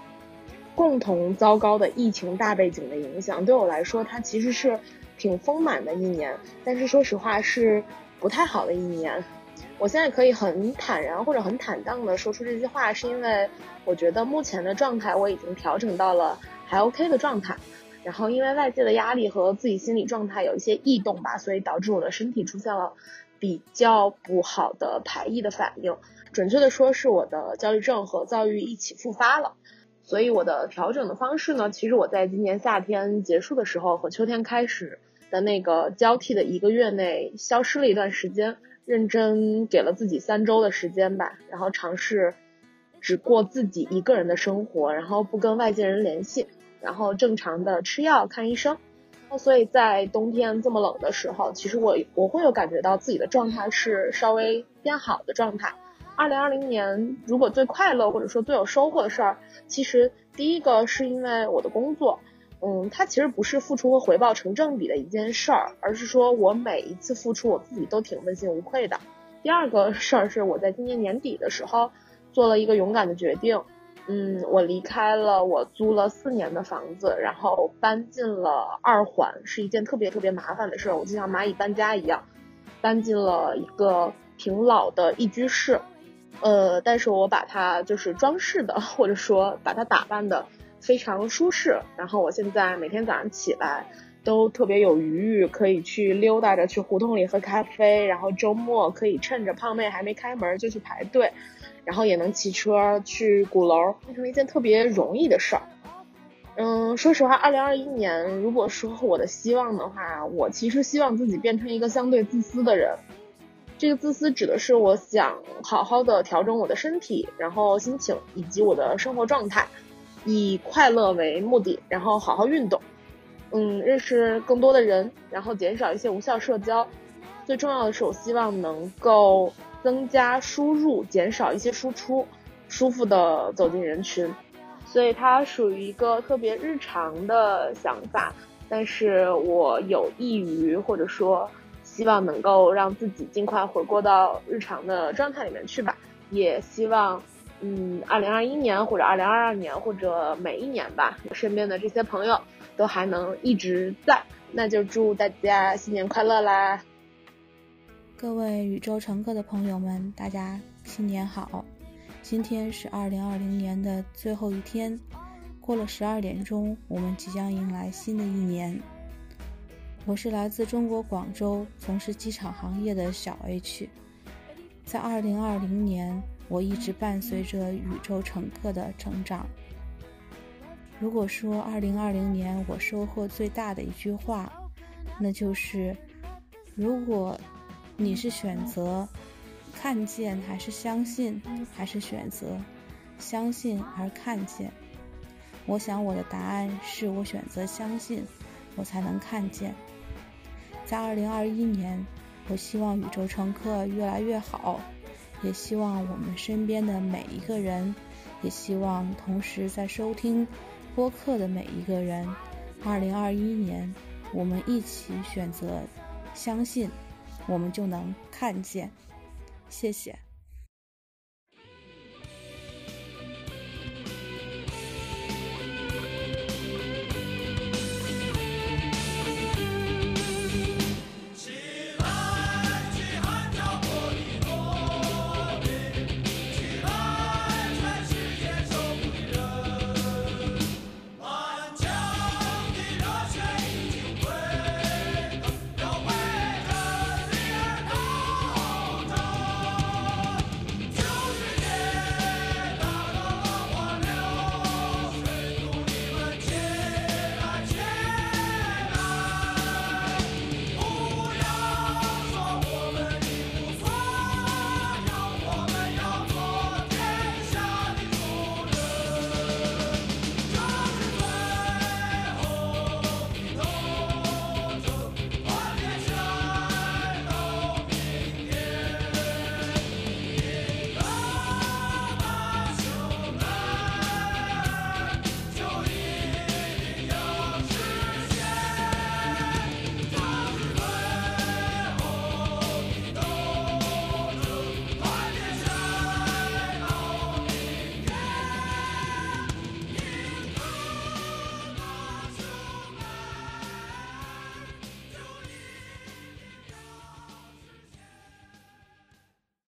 共同糟糕的疫情大背景的影响，对我来说，它其实是挺丰满的一年。但是说实话，是不太好的一年。我现在可以很坦然或者很坦荡的说出这句话，是因为我觉得目前的状态我已经调整到了还 OK 的状态。然后因为外界的压力和自己心理状态有一些异动吧，所以导致我的身体出现了比较不好的排异的反应。准确的说，是我的焦虑症和躁郁一起复发了。所以我的调整的方式呢，其实我在今年夏天结束的时候和秋天开始的那个交替的一个月内消失了一段时间，认真给了自己三周的时间吧，然后尝试只过自己一个人的生活，然后不跟外界人联系。然后正常的吃药看医生，所以在冬天这么冷的时候，其实我我会有感觉到自己的状态是稍微变好的状态。二零二零年如果最快乐或者说最有收获的事儿，其实第一个是因为我的工作，嗯，它其实不是付出和回报成正比的一件事儿，而是说我每一次付出我自己都挺问心无愧的。第二个事儿是我在今年年底的时候做了一个勇敢的决定。嗯，我离开了我租了四年的房子，然后搬进了二环，是一件特别特别麻烦的事儿。我就像蚂蚁搬家一样，搬进了一个挺老的一居室，呃，但是我把它就是装饰的，或者说把它打扮的非常舒适。然后我现在每天早上起来都特别有余裕，可以去溜达着去胡同里喝咖啡，然后周末可以趁着胖妹还没开门就去排队。然后也能骑车去鼓楼，变成一件特别容易的事儿。嗯，说实话，二零二一年，如果说我的希望的话，我其实希望自己变成一个相对自私的人。这个自私指的是我想好好的调整我的身体，然后心情以及我的生活状态，以快乐为目的，然后好好运动，嗯，认识更多的人，然后减少一些无效社交。最重要的是，我希望能够增加输入，减少一些输出，舒服的走进人群。所以它属于一个特别日常的想法，但是我有益于或者说。希望能够让自己尽快回过到日常的状态里面去吧，也希望，嗯，二零二一年或者二零二二年或者每一年吧，我身边的这些朋友都还能一直在，那就祝大家新年快乐啦！
各位宇宙乘客的朋友们，大家新年好！今天是二零二零年的最后一天，过了十二点钟，我们即将迎来新的一年。我是来自中国广州，从事机场行业的小 H。在2020年，我一直伴随着宇宙乘客的成长。如果说2020年我收获最大的一句话，那就是：如果你是选择看见还是相信，还是选择相信而看见？我想我的答案是我选择相信，我才能看见。在二零二一年，我希望宇宙乘客越来越好，也希望我们身边的每一个人，也希望同时在收听播客的每一个人，二零二一年，我们一起选择相信，我们就能看见。谢谢。